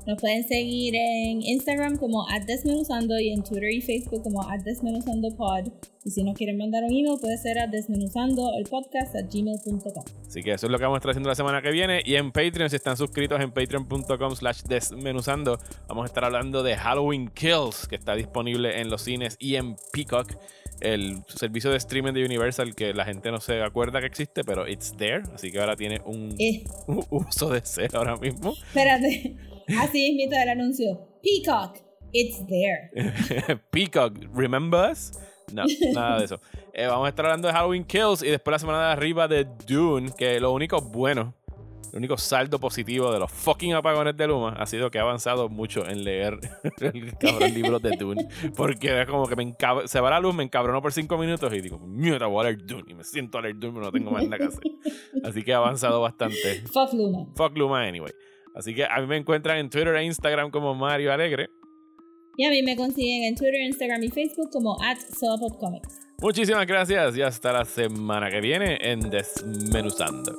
Nos pueden seguir en Instagram como desmenuzando y en Twitter y Facebook como desmenuzandopod. Y si nos quieren mandar un email puede ser a desmenuzando el podcast a gmail.com. Así que eso es lo que vamos a estar haciendo la semana que viene. Y en Patreon, si están suscritos en patreon.com slash desmenuzando, vamos a estar hablando de Halloween Kills, que está disponible en los cines y en Peacock, el servicio de streaming de Universal que la gente no se acuerda que existe, pero it's there. Así que ahora tiene un, Eh, uso de ser ahora mismo. espérate. Así es mito el anuncio. Peacock, it's there. Peacock, ¿remember us? No, nada de eso. Eh, vamos a estar hablando de Halloween Kills y después la semana de arriba de Dune, que lo único bueno, el único saldo positivo de los fucking apagones de Luma ha sido que he avanzado mucho en leer el cabrón libro de Dune. Porque es como que me encab- se va la luz, me encabrono por cinco minutos y digo, mierda, voy a leer Dune. Y me siento a leer Dune, pero no tengo más nada que hacer. Así que he avanzado bastante. Fuck Luna. Fuck Luma anyway. Así que a mí me encuentran en Twitter e Instagram como Mario Alegre. Y a mí me consiguen en Twitter, Instagram y Facebook como at Comics. Muchísimas gracias y hasta la semana que viene en Desmenuzando.